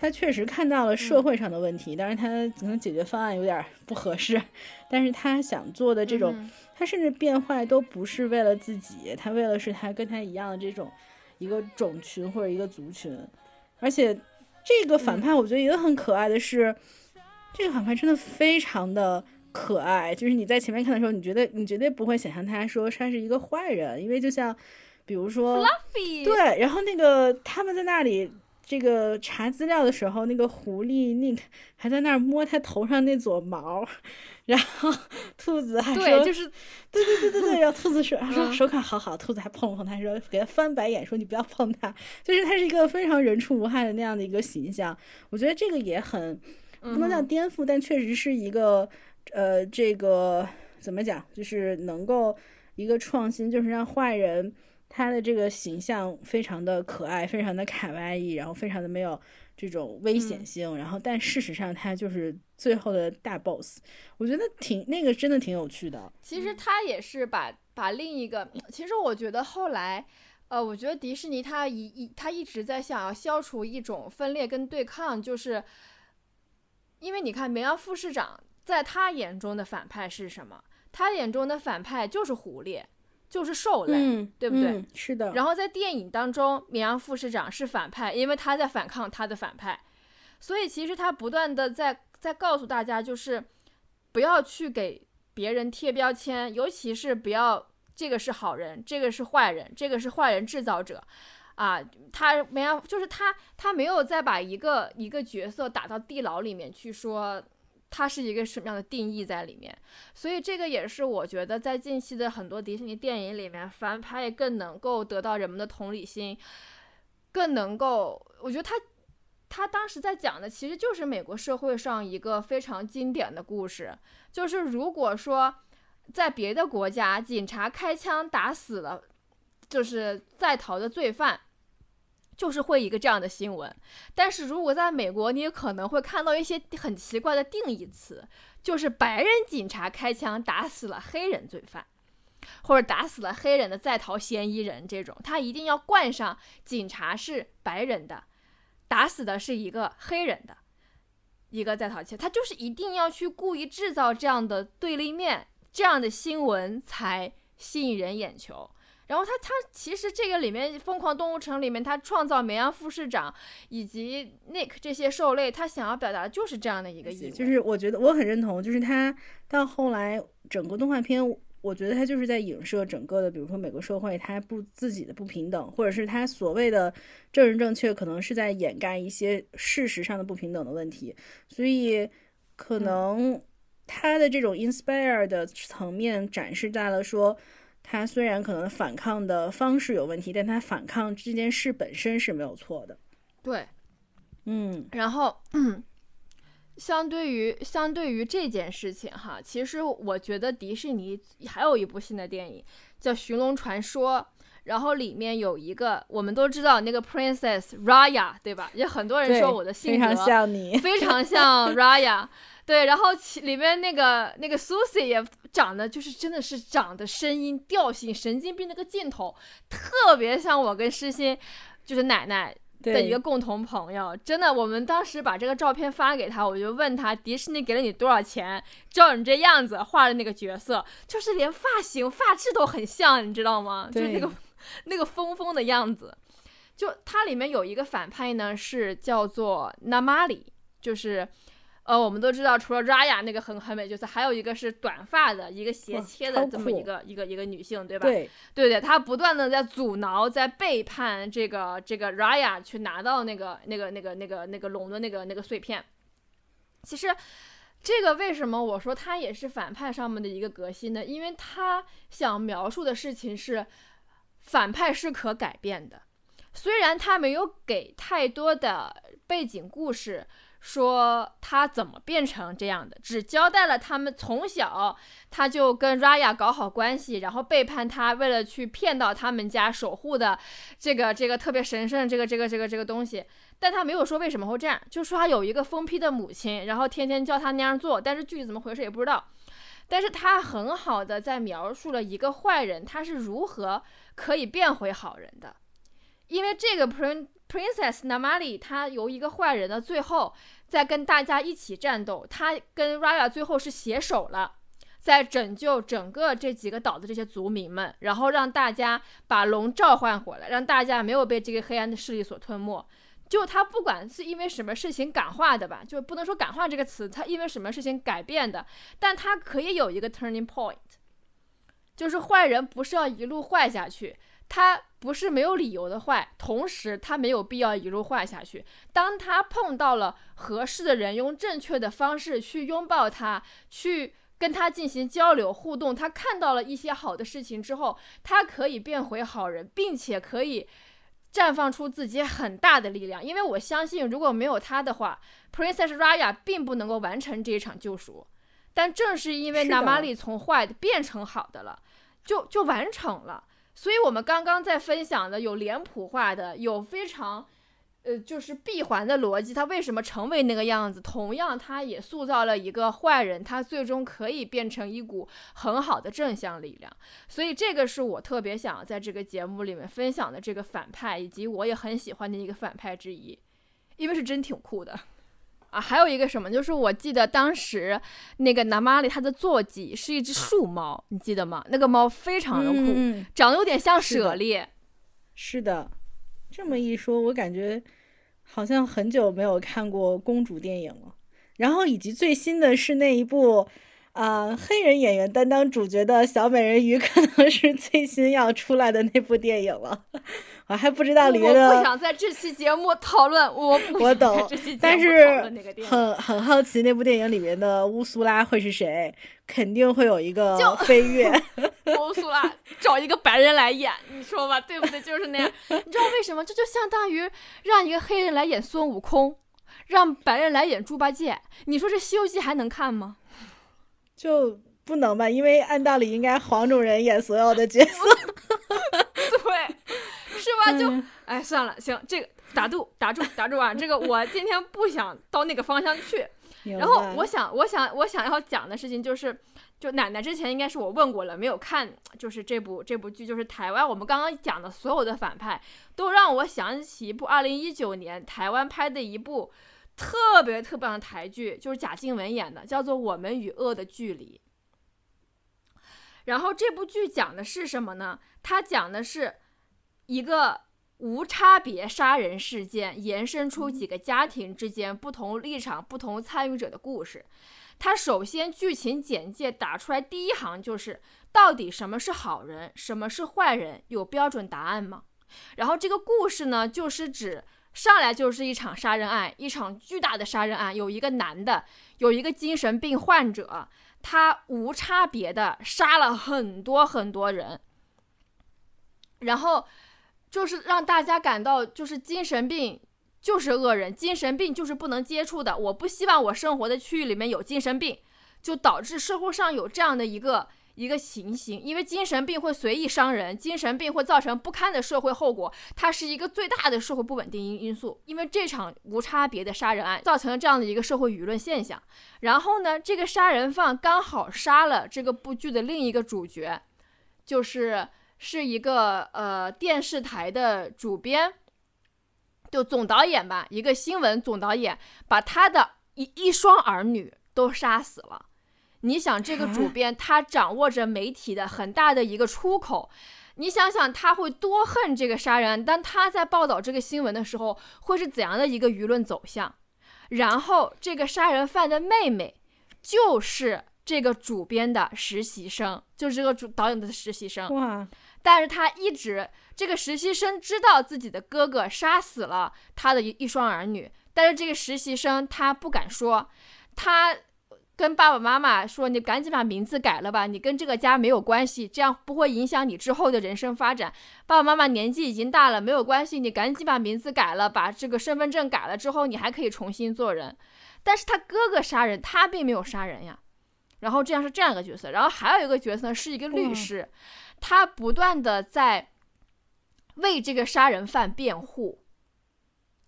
他确实看到了社会上的问题，但是他可能解决方案有点不合适，但是他想做的这种，嗯他甚至变坏都不是为了自己，他为了是他跟他一样的这种一个种群或者一个族群，而且这个反派我觉得也很可爱的是，这个反派真的非常的可爱，就是你在前面看的时候，你觉得你绝对不会想象他说他是一个坏人，因为就像比如说。对，然后那个他们在那里这个查资料的时候，那个狐狸 Nick 还在那儿摸他头上那撮毛，然后 兔子还说，对，就是对对对对对，然后兔子说，他 说嗯。手感好好，兔子还碰了碰他，说给他翻白眼，说你不要碰它，就是它是一个非常人畜无害的那样的一个形象，我觉得这个也很不能叫嗯颠覆，但确实是一个呃，这个怎么讲，就是能够一个创新，就是让坏人他的这个形象非常的可爱，非常的卡哇伊，然后非常的没有这种危险嗯性，然后但事实上他就是最后的大 boss，我觉得挺那个真的挺有趣的。其实他也是把把另一个，其实我觉得后来，呃，我觉得迪士尼他一一他一直在想要消除一种分裂跟对抗，就是因为你看梅尔副市长在他眼中的反派是什么？他眼中的反派就是狐狸，就是兽类，嗯，对不对？嗯是的。然后在电影当中，绵阳副市长是反派，因为他在反抗他的反派，所以其实他不断的在在告诉大家，就是不要去给别人贴标签，尤其是不要这个是好人，这个是坏人，这个是坏人制造者。啊，他没有，就是他，他没有再把一个一个角色打到地牢里面去说，它是一个什么样的定义在里面。所以这个也是我觉得在近期的很多迪士尼电影里面，反派更能够得到人们的同理心，更能够，我觉得他他当时在讲的其实就是美国社会上一个非常经典的故事，就是如果说在别的国家，警察开枪打死了就是在逃的罪犯。就是会一个这样的新闻，但是如果在美国，你也可能会看到一些很奇怪的定义词，就是白人警察开枪打死了黑人罪犯，或者打死了黑人的在逃嫌疑人，这种他一定要冠上警察是白人的，打死的是一个黑人的一个在逃窃，他就是一定要去故意制造这样的对立面，这样的新闻才吸引人眼球。然后他他其实这个里面《疯狂动物城》里面，他创造梅安副市长以及 Nick 这些兽类，他想要表达的就是这样的一个意思，就是我觉得我很认同，就是他到后来整个动画片，我觉得他就是在影射整个的，比如说美国社会他不自己的不平等，或者是他所谓的政治正确，可能是在掩盖一些事实上的不平等的问题，所以可能他的这种 inspire 的层面展示在了说。他虽然可能反抗的方式有问题，但他反抗这件事本身是没有错的。对，嗯，然后，嗯，相对于相对于这件事情哈，其实我觉得迪士尼还有一部新的电影叫《寻龙传说》，然后里面有一个我们都知道那个 Princess Raya 对吧？也很多人说我的性格非常像你，非常像 Raya。对，然后其里面那个那个 Susie 也长得就是真的是长得声音调性神经病那个劲头，特别像我跟诗欣，就是奶奶的一个共同朋友。真的，我们当时把这个照片发给他，我就问他迪士尼给了你多少钱，照你这样子画的那个角色，就是连发型发质都很像，你知道吗？就是那个 那个疯疯的样子。就它里面有一个反派呢，是叫做 Namali，就是。呃，我们都知道，除了 Raya 那个很很美角色，还有一个是短发的一个斜切的这么一个一个一个女性，对吧？对对对，她不断的在阻挠，在背叛这个这个 Raya 去拿到那个那个那个那个那个龙的那个那个碎片。其实，这个为什么我说她也是反派上面的一个革新呢？因为她想描述的事情是，反派是可改变的，虽然她没有给太多的背景故事。说他怎么变成这样的，只交代了他们从小他就跟 Raya 搞好关系，然后背叛他，为了去骗到他们家守护的这个这个特别神圣这个这个这个这个东西，但他没有说为什么会这样，就说他有一个疯批的母亲，然后天天叫他那样做，但是具体怎么回事也不知道。但是他很好的在描述了一个坏人他是如何可以变回好人的，因为这个 Prin Princess Namali 他由一个坏人的最后在跟大家一起战斗，他跟 Raya 最后是携手了，在拯救整个这几个岛的这些族民们，然后让大家把龙召唤回来，让大家没有被这个黑暗的势力所吞没。就他不管是因为什么事情感化的吧，就不能说感化这个词，他因为什么事情改变的，但他可以有一个 turning point，就是坏人不是要一路坏下去。他不是没有理由的坏，同时他没有必要一路坏下去。当他碰到了合适的人，用正确的方式去拥抱他，去跟他进行交流互动，他看到了一些好的事情之后，他可以变回好人，并且可以绽放出自己很大的力量。因为我相信，如果没有他的话，Princess Raya 并不能够完成这一场救赎。但正是因为 Namali 从坏的变成好的了，就就完成了。所以，我们刚刚在分享的有脸谱化的，有非常呃，就是闭环的逻辑，他为什么成为那个样子？同样，他也塑造了一个坏人，他最终可以变成一股很好的正向力量。所以，这个是我特别想要在这个节目里面分享的这个反派，以及我也很喜欢的一个反派之一，因为是真挺酷的。啊，还有一个什么，就是我记得当时那个南玛里它的坐骑是一只树猫，你记得吗？那个猫非常的酷，嗯，长得有点像舍利。是的。这么一说，我感觉好像很久没有看过公主电影了。然后，以及最新的是那一部，啊、黑人演员担当主角的小美人鱼，可能是最新要出来的那部电影了。我还不知道里面的我不想在这期节目讨论，我不我懂但是。很很好奇那部电影里面的乌苏拉会是谁，肯定会有一个就飞跃。乌苏拉 找一个白人来演，你说吧，对不对？就是那样。你知道为什么？这就相当于让一个黑人来演孙悟空，让白人来演猪八戒。你说这《西游记》还能看吗？就不能吧？因为按道理应该黄种人演所有的角色。对，是吧？就嗯哎，算了，行，这个打住，打住，打住啊！这个我今天不想到那个方向去。然后我想，我想，我想要讲的事情就是，就奶奶之前应该是我问过了，没有看，就是这部这部剧，就是台湾我们刚刚讲的所有的反派，都让我想起一部二零一九年台湾拍的一部特别特别棒的台剧，就是贾静雯演的，叫做《我们与恶的距离》。然后这部剧讲的是什么呢？它讲的是一个无差别杀人事件延伸出几个家庭之间不同立场、不同参与者的故事。它首先剧情简介打出来第一行就是：到底什么是好人，什么是坏人，有标准答案吗？然后这个故事呢，就是指上来就是一场杀人案，一场巨大的杀人案，有一个男的，有一个精神病患者，他无差别的杀了很多很多人，然后就是让大家感到就是精神病就是恶人，精神病就是不能接触的。我不希望我生活的区域里面有精神病，就导致社会上有这样的一个一个情形，因为精神病会随意伤人，精神病会造成不堪的社会后果，它是一个最大的社会不稳定因因素。因为这场无差别的杀人案造成了这样的一个社会舆论现象。然后呢，这个杀人犯刚好杀了这个部剧的另一个主角，就是是一个呃电视台的主编，就总导演吧，一个新闻总导演，把他的一一双儿女都杀死了。你想，这个主啊编他掌握着媒体的很大的一个出口，你想想他会多恨这个杀人案？当他在报道这个新闻的时候，会是怎样的一个舆论走向？然后，这个杀人犯的妹妹就是这个主编的实习生，就是这个主导演的实习生。哇，但是他一直这个实习生知道自己的哥哥杀死了他的一一双儿女，但是这个实习生他不敢说，他跟爸爸妈妈说：“你赶紧把名字改了吧，你跟这个家没有关系，这样不会影响你之后的人生发展。爸爸妈妈年纪已经大了，没有关系，你赶紧把名字改了，把这个身份证改了之后，你还可以重新做人。”但是他哥哥杀人，他并没有杀人呀。然后这样是这样一个角色，然后还有一个角色是一个律哇师，他不断的在为这个杀人犯辩护。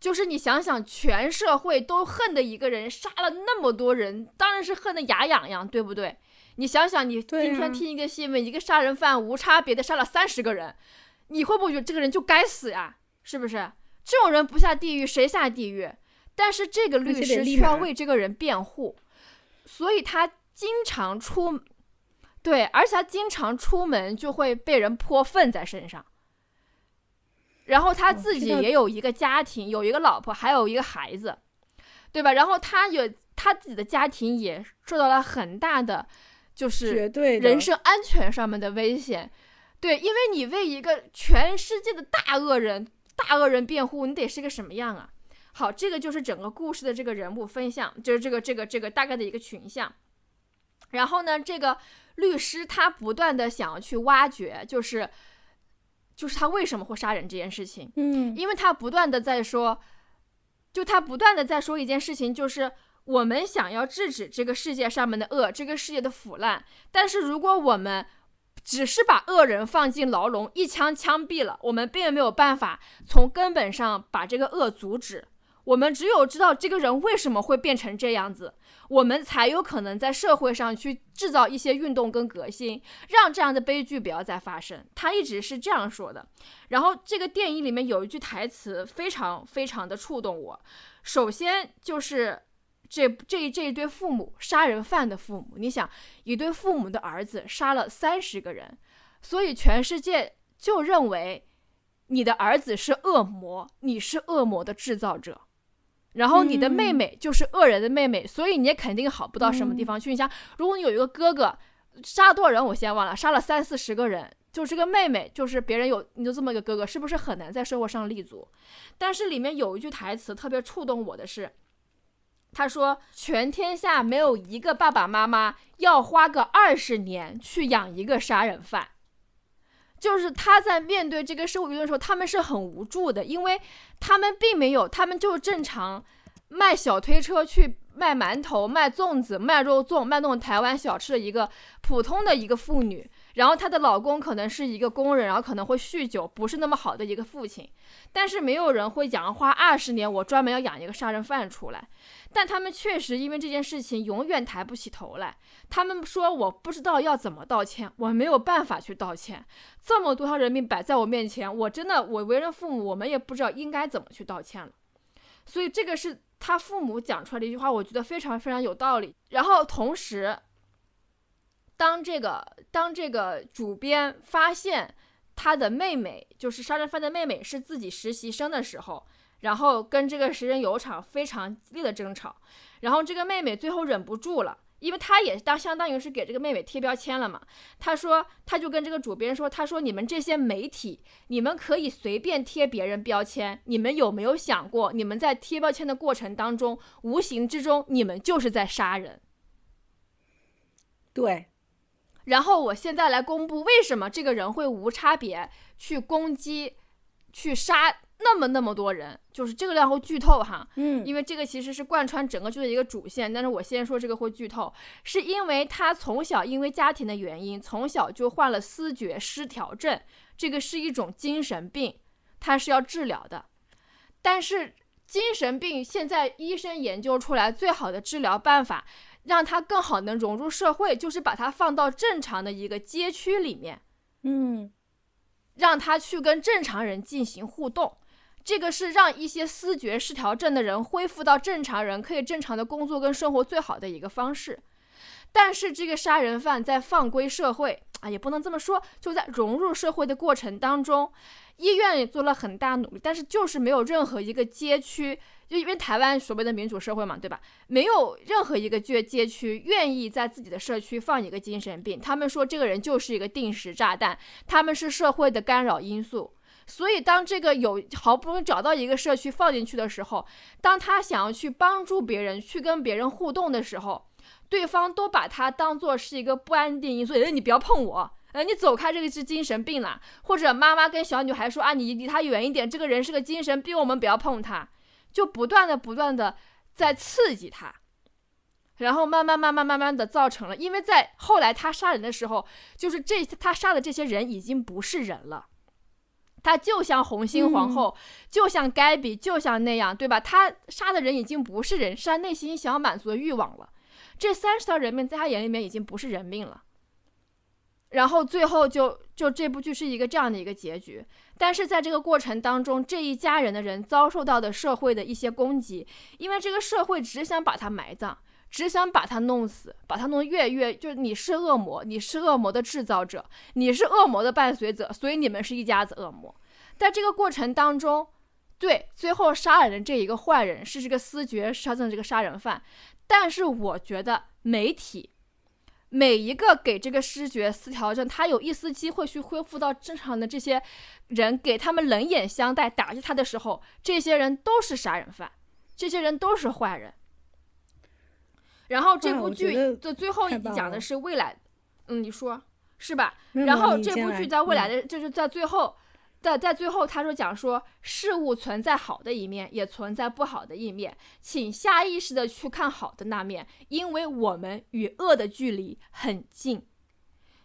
就是你想想，全社会都恨的一个人，杀了那么多人，当然是恨得牙痒痒，对不对？你想想，你今天听一个新闻，一个杀人犯无差别的杀了三十个人，你会不会觉得这个人就该死呀？是不是？这种人不下地狱谁下地狱？但是这个律师需要为这个人辩护，所以他经常出，对，而且他经常出门就会被人泼粪在身上。然后他哦自己也有一个家庭，有一个老婆，还有一个孩子，对吧？然后他有他自己的家庭也受到了很大的，就是绝对人身安全上面的危险。对，因为你为一个全世界的大恶人、大恶人辩护，你得是个什么样啊？好，这个就是整个故事的这个人物分项，就是这个这个这个大概的一个群像。然后呢，这个律师他不断的想要去挖掘，就是就是他为什么会杀人这件事情。嗯，因为他不断的在说，就他不断的在说一件事情，就是我们想要制止这个世界上面的恶，这个世界的腐烂，但是如果我们只是把恶人放进牢笼，一枪枪毙了，我们并没有办法从根本上把这个恶阻止。我们只有知道这个人为什么会变成这样子，我们才有可能在社会上去制造一些运动跟革新，让这样的悲剧不要再发生。他一直是这样说的。然后这个电影里面有一句台词非常非常的触动我，首先就是这这这一对父母杀人犯的父母，你想一对父母的儿子杀了三十个人，所以全世界就认为你的儿子是恶魔，你是恶魔的制造者。然后你的妹妹就是恶人的妹妹，所以你也肯定好不到什么地方去。你想，如果你有一个哥哥，杀了多少人我先忘了，杀了三四十个人，就这个妹妹，就是别人有你就这么一个哥哥，是不是很难在社会上立足？但是里面有一句台词特别触动我的是，他说：“全天下没有一个爸爸妈妈要花个二十年去养一个杀人犯。”就是他在面对这个社会舆论的时候，他们是很无助的，因为他们并没有，他们就是正常卖小推车去卖馒头、卖粽子、卖肉粽、卖那种台湾小吃的一个普通的一个妇女。然后她的老公可能是一个工人，然后可能会酗酒，不是那么好的一个父亲。但是没有人会讲花二十年，我专门要养一个杀人犯出来。但他们确实因为这件事情永远抬不起头来。他们说我不知道要怎么道歉，我没有办法去道歉。这么多条人命摆在我面前，我真的我为人父母，我们也不知道应该怎么去道歉了。所以这个是他父母讲出来的一句话，我觉得非常非常有道理。然后同时。当这个当这个主编发现他的妹妹就是杀人犯的妹妹是自己实习生的时候，然后跟这个食人有场非常激烈的争吵，然后这个妹妹最后忍不住了，因为他也当相当于是给这个妹妹贴标签了嘛。他说，他就跟这个主编说，他说你们这些媒体，你们可以随便贴别人标签，你们有没有想过，你们在贴标签的过程当中，无形之中你们就是在杀人。对，然后我现在来公布为什么这个人会无差别去攻击、去杀那么那么多人，就是这个量会剧透哈，嗯，因为这个其实是贯穿整个剧的一个主线。但是我先说这个会剧透，是因为他从小因为家庭的原因，从小就患了思觉失调症，这个是一种精神病，他是要治疗的。但是精神病现在医生研究出来最好的治疗办法。让他更好能融入社会，就是把他放到正常的一个街区里面，嗯，让他去跟正常人进行互动。这个是让一些思觉失调症的人恢复到正常人，可以正常的工作跟生活最好的一个方式。但是这个杀人犯在放归社会啊，也不能这么说，就在融入社会的过程当中，医院也做了很大努力，但是就是没有任何一个街区。就因为台湾所谓的民主社会嘛，对吧？没有任何一个街街区愿意在自己的社区放一个精神病。他们说这个人就是一个定时炸弹，他们是社会的干扰因素。所以当这个有好不容易找到一个社区放进去的时候，当他想要去帮助别人、去跟别人互动的时候，对方都把他当做是一个不安定因素。哎，你不要碰我，呃，你走开，这个是精神病了。或者妈妈跟小女孩说啊，你离他远一点，这个人是个精神病，我们不要碰他。就不断的、不断的在刺激他，然后慢慢、慢慢、慢慢的造成了，因为在后来他杀人的时候，就是这他杀的这些人已经不是人了，他就像红心皇后，就像盖比，就像那样，对吧？他杀的人已经不是人，是他内心想要满足的欲望了。这三十条人命在他眼里面已经不是人命了。然后最后就就这部剧是一个这样的一个结局，但是在这个过程当中，这一家人的人遭受到的社会的一些攻击，因为这个社会只想把他埋葬，只想把他弄死，把他弄越越就是你是恶魔，你是恶魔的制造者，你是恶魔的伴随者，所以你们是一家子恶魔。在这个过程当中，对最后杀人的这一个坏人是这个思觉失调症这个杀人犯，但是我觉得媒体。每一个给这个视觉失调症，他有一丝机会去恢复到正常的这些人，给他们冷眼相待、打击他的时候，这些人都是杀人犯，这些人都是坏人。然后这部剧的最后一集讲的是未来，嗯，你说是吧？然后这部剧在未来的就是在最后。在在最后，他说讲说，事物存在好的一面，也存在不好的一面，请下意识的去看好的那面，因为我们与恶的距离很近。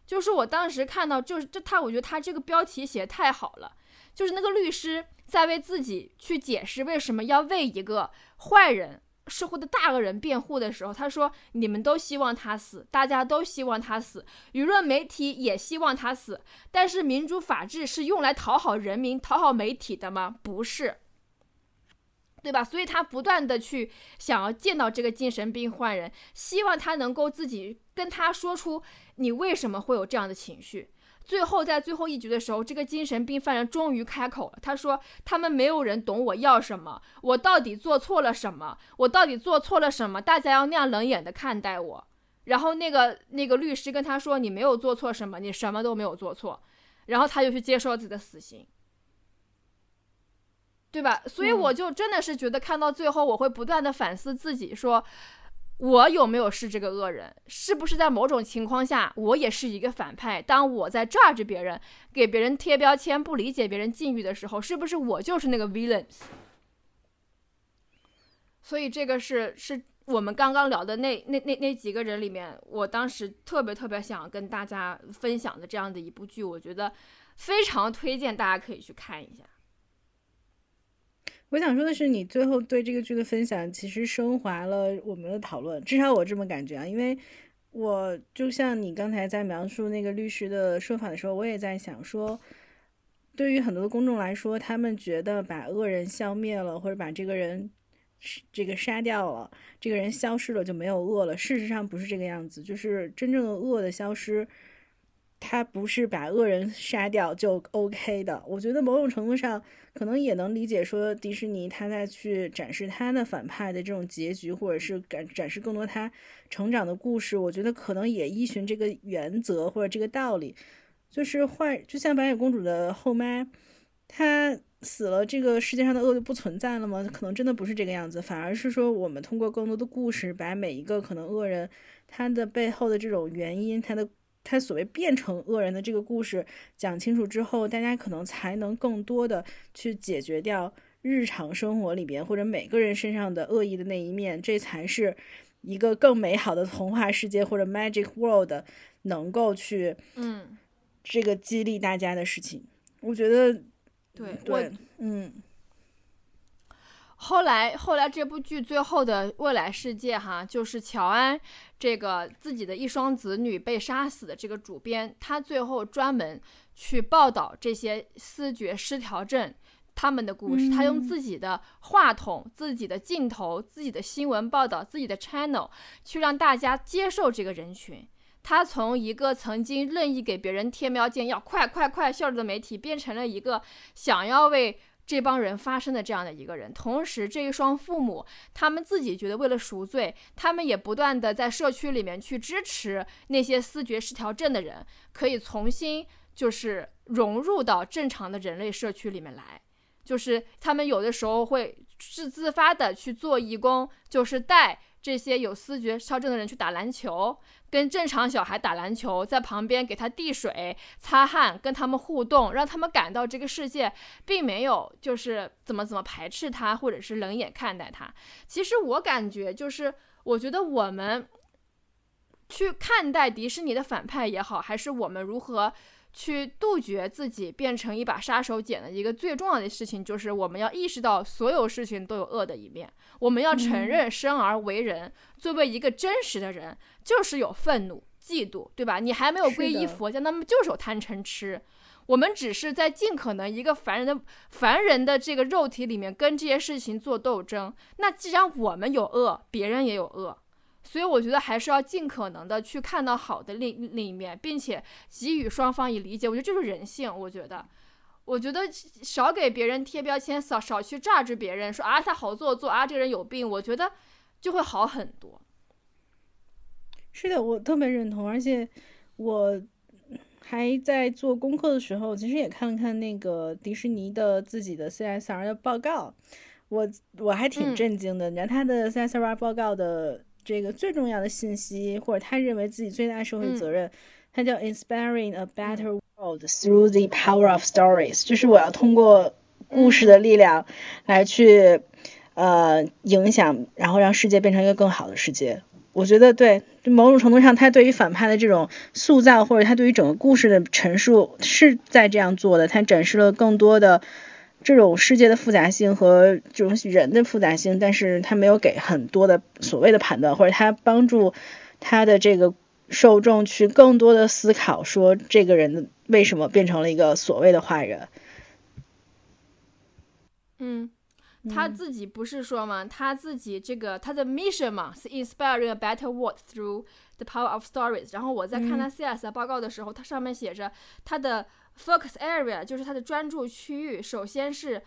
就是我当时看到，就是这他，我觉得他这个标题写的太好了，就是那个律师在为自己去解释为什么要为一个坏人、社会的大恶人辩护的时候，他说：“你们都希望他死，大家都希望他死，舆论媒体也希望他死，但是民主法治是用来讨好人民、讨好媒体的吗？不是。”对吧？所以他不断的去想要见到这个精神病患人，希望他能够自己跟他说出你为什么会有这样的情绪。最后在最后一局的时候，这个精神病犯人终于开口了，他说：“他们没有人懂我要什么，我到底做错了什么？我到底做错了什么？大家要那样冷眼的看待我。”然后那个那个律师跟他说：“你没有做错什么，你什么都没有做错。”然后他就去接受自己的死刑。对吧？所以我就真的是觉得看到最后，我会不断的反思自己，说我有没有是这个恶人？是不是在某种情况下，我也是一个反派？当我在 judge 别人，给别人贴标签，不理解别人境遇的时候，是不是我就是那个 villains？所以这个是是我们刚刚聊的那那那那几个人里面，我当时特别特别想跟大家分享的这样的一部剧，我觉得非常推荐大家可以去看一下。我想说的是，你最后对这个剧的分享，其实升华了我们的讨论，至少我这么感觉啊。因为我就像你刚才在描述那个律师的说法的时候，我也在想说，对于很多的公众来说，他们觉得把恶人消灭了，或者把这个人这个杀掉了，这个人消失了就没有恶了。事实上不是这个样子，就是真正的恶的消失。他不是把恶人杀掉就 OK 的，我觉得某种程度上可能也能理解说迪士尼他在去展示他的反派的这种结局，或者是展展示更多他成长的故事。我觉得可能也依循这个原则或者这个道理，就是坏，就像白雪公主的后妈，她死了，这个世界上的恶就不存在了吗？可能真的不是这个样子，反而是说我们通过更多的故事，把每一个可能恶人他的背后的这种原因，他的。他所谓变成恶人的这个故事讲清楚之后，大家可能才能更多的去解决掉日常生活里边或者每个人身上的恶意的那一面，这才是一个更美好的童话世界或者 Magic World 能够去嗯，这个激励大家的事情。我觉得对，我对，嗯，后来，后来这部剧最后的未来世界哈，就是乔安这个自己的一双子女被杀死的这个主编，他最后专门去报道这些思觉失调症他们的故事，他用嗯自己的话筒、自己的镜头、自己的新闻报道、自己的 channel 去让大家接受这个人群。他从一个曾经任意给别人贴标签要快快快效率的媒体，变成了一个想要为这帮人发生的这样的一个人。同时，这一双父母他们自己觉得为了赎罪，他们也不断的在社区里面去支持那些思觉失调症的人，可以重新就是融入到正常的人类社区里面来。就是他们有的时候会是自发的去做义工，就是带这些有思觉失调症的人去打篮球，跟正常小孩打篮球，在旁边给他递水、擦汗，跟他们互动，让他们感到这个世界并没有就是怎么怎么排斥他，或者是冷眼看待他。其实我感觉就是，我觉得我们去看待迪士尼的反派也好，还是我们如何。去杜绝自己变成一把杀手锏的一个最重要的事情，就是我们要意识到所有事情都有恶的一面。我们要承嗯认生而为人，作为一个真实的人，就是有愤怒、嫉妒，对吧？你还没有皈依佛教，那么就是有贪嗔痴。我们只是在尽可能一个凡人的凡人的这个肉体里面跟这些事情做斗争。那既然我们有恶，别人也有恶。所以我觉得还是要尽可能的去看到好的另另一面，并且给予双方以理解。我觉得这是人性。我觉得，我觉得少给别人贴标签，少少去榨制别人，说啊他好做作啊这个人有病，我觉得就会好很多。是的，我特别认同，而且我还在做功课的时候，其实也看了看那个迪士尼的自己的 CSR 的报告，我我还挺嗯震惊的。你看他的 CSR 报告的这个最重要的信息，或者他认为自己最大社会嗯责任，他叫 Inspiring a Better World Through the Power of Stories，就是我要通过故事的力量来去呃影响，然后让世界变成一个更好的世界。我觉得对，某种程度上，他对于反派的这种塑造，或者他对于整个故事的陈述，是在这样做的。他展示了更多的这种世界的复杂性和这种人的复杂性，但是他没有给很多的所谓的判断，或者他帮助他的这个受众去更多的思考，说这个人为什么变成了一个所谓的坏人。嗯，他自己不是说嘛，他自己这个他的 mission 嘛是 inspiring a better world through the power of stories。然后我在看他 CS 报告的时候，它上面写着他的 focus area 就是它的专注区域，首先是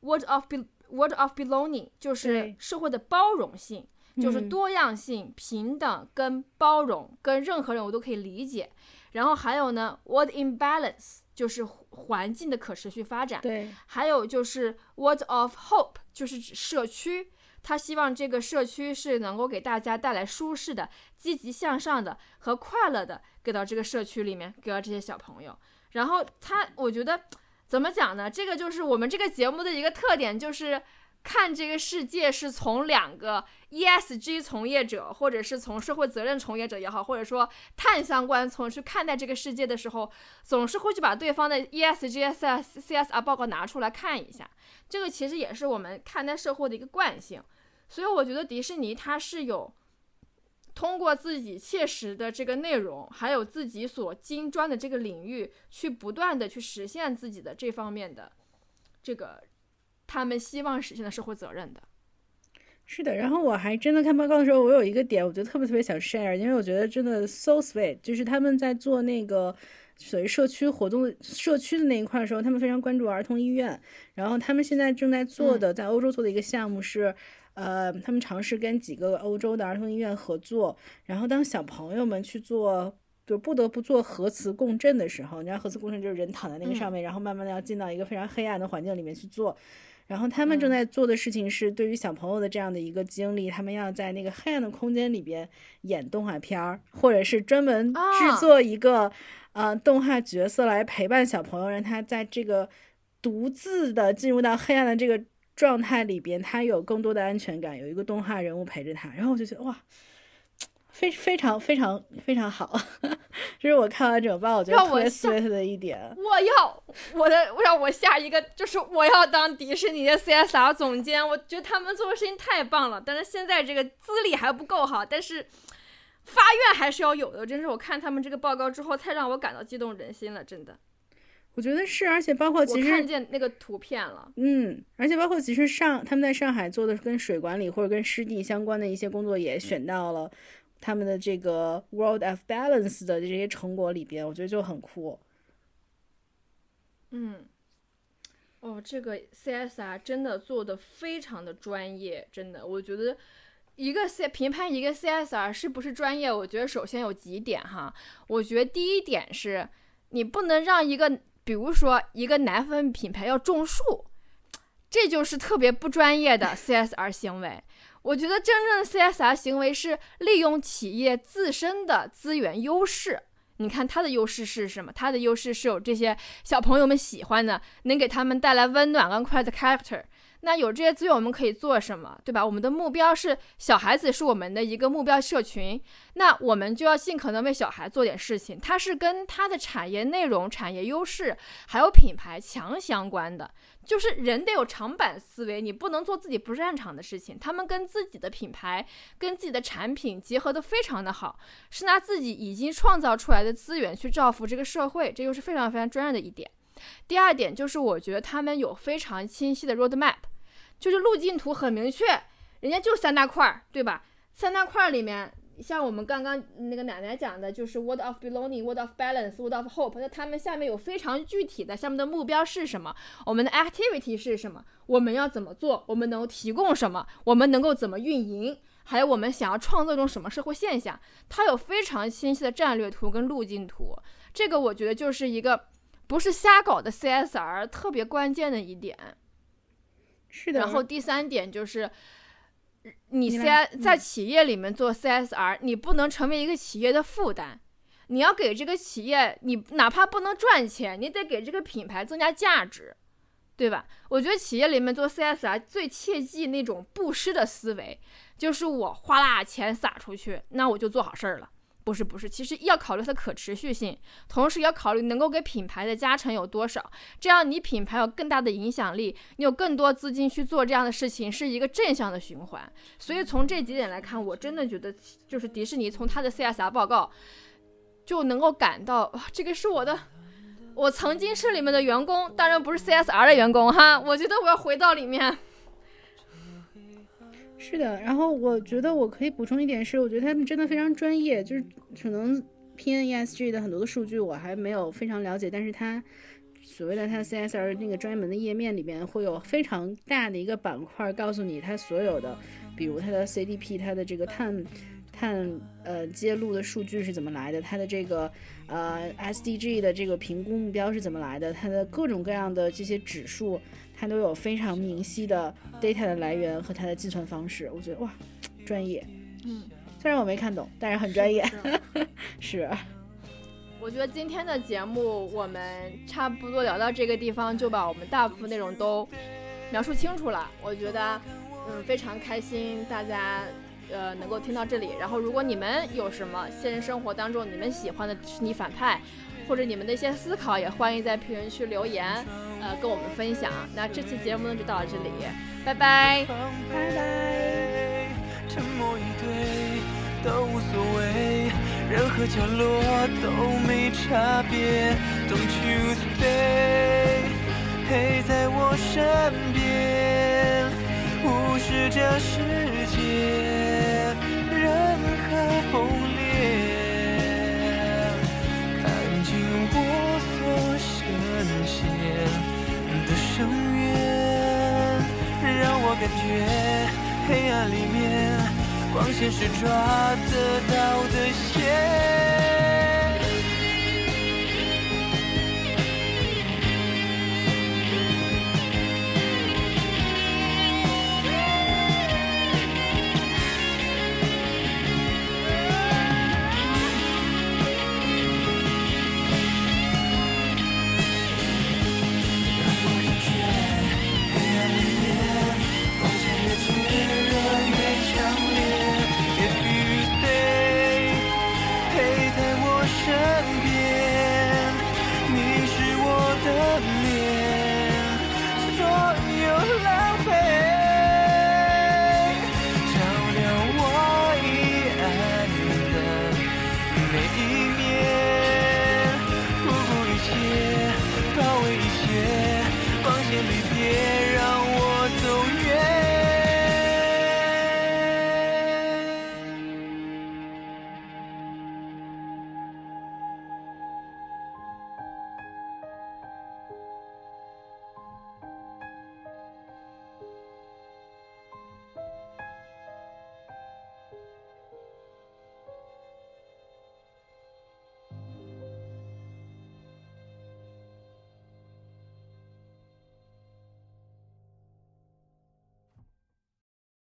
word of be word of belonging，就是社会的包容性。就是嗯多样性、平等跟包容，跟任何人我都可以理解。然后还有呢，word imbalance 就是环境的可持续发展。对，还有就是 word of hope，就是指社区。他希望这个社区是能够给大家带来舒适的、积极向上的和快乐的，给到这个社区里面，给到这些小朋友。然后他，我觉得怎么讲呢？这个就是我们这个节目的一个特点，就是看这个世界是从两个 ESG 从业者，或者是从社会责任从业者也好，或者说碳相关从去看待这个世界的时候，总是会去把对方的 ESG、CSR 报告拿出来看一下。这个其实也是我们看待社会的一个惯性。所以我觉得迪士尼它是有通过自己切实的这个内容，还有自己所精专的这个领域，去不断的去实现自己的这方面的这个他们希望实现的社会责任的。是的，然后我还真的看报告的时候，我有一个点，我觉得特别特别想 share，因为我觉得真的 so sweet，就是他们在做那个所谓社区活动、社区的那一块的时候，他们非常关注儿童医院，然后他们现在正在做的，在欧洲做的一个项目是。呃，他们尝试跟几个欧洲的儿童医院合作，然后当小朋友们去做，就不得不做核磁共振的时候，你知道核磁共振就是人躺在那个上面，然后慢慢的要进到一个非常黑暗的环境里面去做，然后他们正在做的事情是，对于小朋友的这样的一个经历，他们要在那个黑暗的空间里边演动画片儿，或者是专门制啊。作一个、呃动画角色来陪伴小朋友，让他在这个独自的进入到黑暗的这个状态里边，他有更多的安全感，有一个动画人物陪着他，然后我就觉得哇。非非常非常非常好，这是我看完整版，我觉得特别 sweet 的一点。我要我的让我下一个就是我要当迪士尼的 CSR 总监，我觉得他们做的事情太棒了，但是现在这个资历还不够好，但是发愿还是要有的。真是我看他们这个报告之后，太让我感到激动人心了，真的。我觉得是，而且包括其实看见那个图片了，嗯，而且包括其实上他们在上海做的跟水管理或者跟湿地相关的一些工作，也选到了他们的这个 World of Balance 的这些成果里边，我觉得就很酷。嗯，哦，这个 CSR 真的做的非常的专业，真的，我觉得一个 C 评判一个 CSR 是不是专业，我觉得首先有几点哈，我觉得第一点是你不能让一个，比如说一个奶粉品牌要种树，这就是特别不专业的 CSR 行为。我觉得真正的 CSR 行为是利用企业自身的资源优势。你看它的优势是什么？它的优势是有这些小朋友们喜欢的，能给他们带来温暖跟快乐的 character。那有这些资源，我们可以做什么，对吧？我们的目标是小孩子是我们的一个目标社群，那我们就要尽可能为小孩做点事情。它是跟它的产业内容、产业优势还有品牌强相关的。就是人得有长板思维，你不能做自己不擅长的事情。他们跟自己的品牌、跟自己的产品结合的非常的好，是拿自己已经创造出来的资源去造福这个社会，这又是非常非常专业的一点。第二点就是，我觉得他们有非常清晰的 roadmap，就是路径图很明确，人家就三大块儿，对吧？三大块儿里面，像我们刚刚那个奶奶讲的，就是 word of belonging、word of balance、word of hope。那他们下面有非常具体的，下面的目标是什么？我们的 activity 是什么？我们要怎么做？我们能提供什么？我们能够怎么运营？还有我们想要创造一种什么社会现象？它有非常清晰的战略图跟路径图。这个我觉得就是一个不是瞎搞的 CSR 特别关键的一点。是的，然后第三点就是，你你 C 在嗯企业里面做 CSR，你不能成为一个企业的负担。你要给这个企业，你哪怕不能赚钱，你得给这个品牌增加价值，对吧？我觉得企业里面做 CSR 最切忌那种布施的思维，就是我花啦钱撒出去，那我就做好事儿了。不是不是，其实要考虑它的可持续性，同时要考虑能够给品牌的加成有多少，这样你品牌有更大的影响力，你有更多资金去做这样的事情，是一个正向的循环。所以从这几点来看，我真的觉得就是迪士尼从它的 CSR 报告就能够感到，哇这个是我的。我曾经是里面的员工，当然不是 CSR 的员工哈。我觉得我要回到里面。是的，然后我觉得我可以补充一点是，我觉得他们真的非常专业，就是可能 PNESG 的很多的数据我还没有非常了解，但是它所谓的它 CSR 那个专门的页面里面会有非常大的一个板块，告诉你它所有的，比如它的 CDP，它的这个碳碳呃揭露的数据是怎么来的，它的这个呃 SDG 的这个评估目标是怎么来的，它的各种各样的这些指数。它都有非常明晰的 data 的来源和它的计算方式，我觉得哇，专业。嗯，虽然我没看懂，但是很专业。是是，我觉得今天的节目我们差不多聊到这个地方，就把我们大部分内容都描述清楚了。我觉得，嗯，非常开心大家呃能够听到这里。然后，如果你们有什么现实生活当中你们喜欢的迪士尼反派，或者你们的一些思考，也欢迎在评论区留言，呃，跟我们分享。那这期节目呢就到这里，拜拜。拜拜。沉默以对都无所谓，任何角落都没差别。Don't you stay，陪在我身边，无视这世界任何崩永远，让我感觉黑暗里面光线是抓得到的线。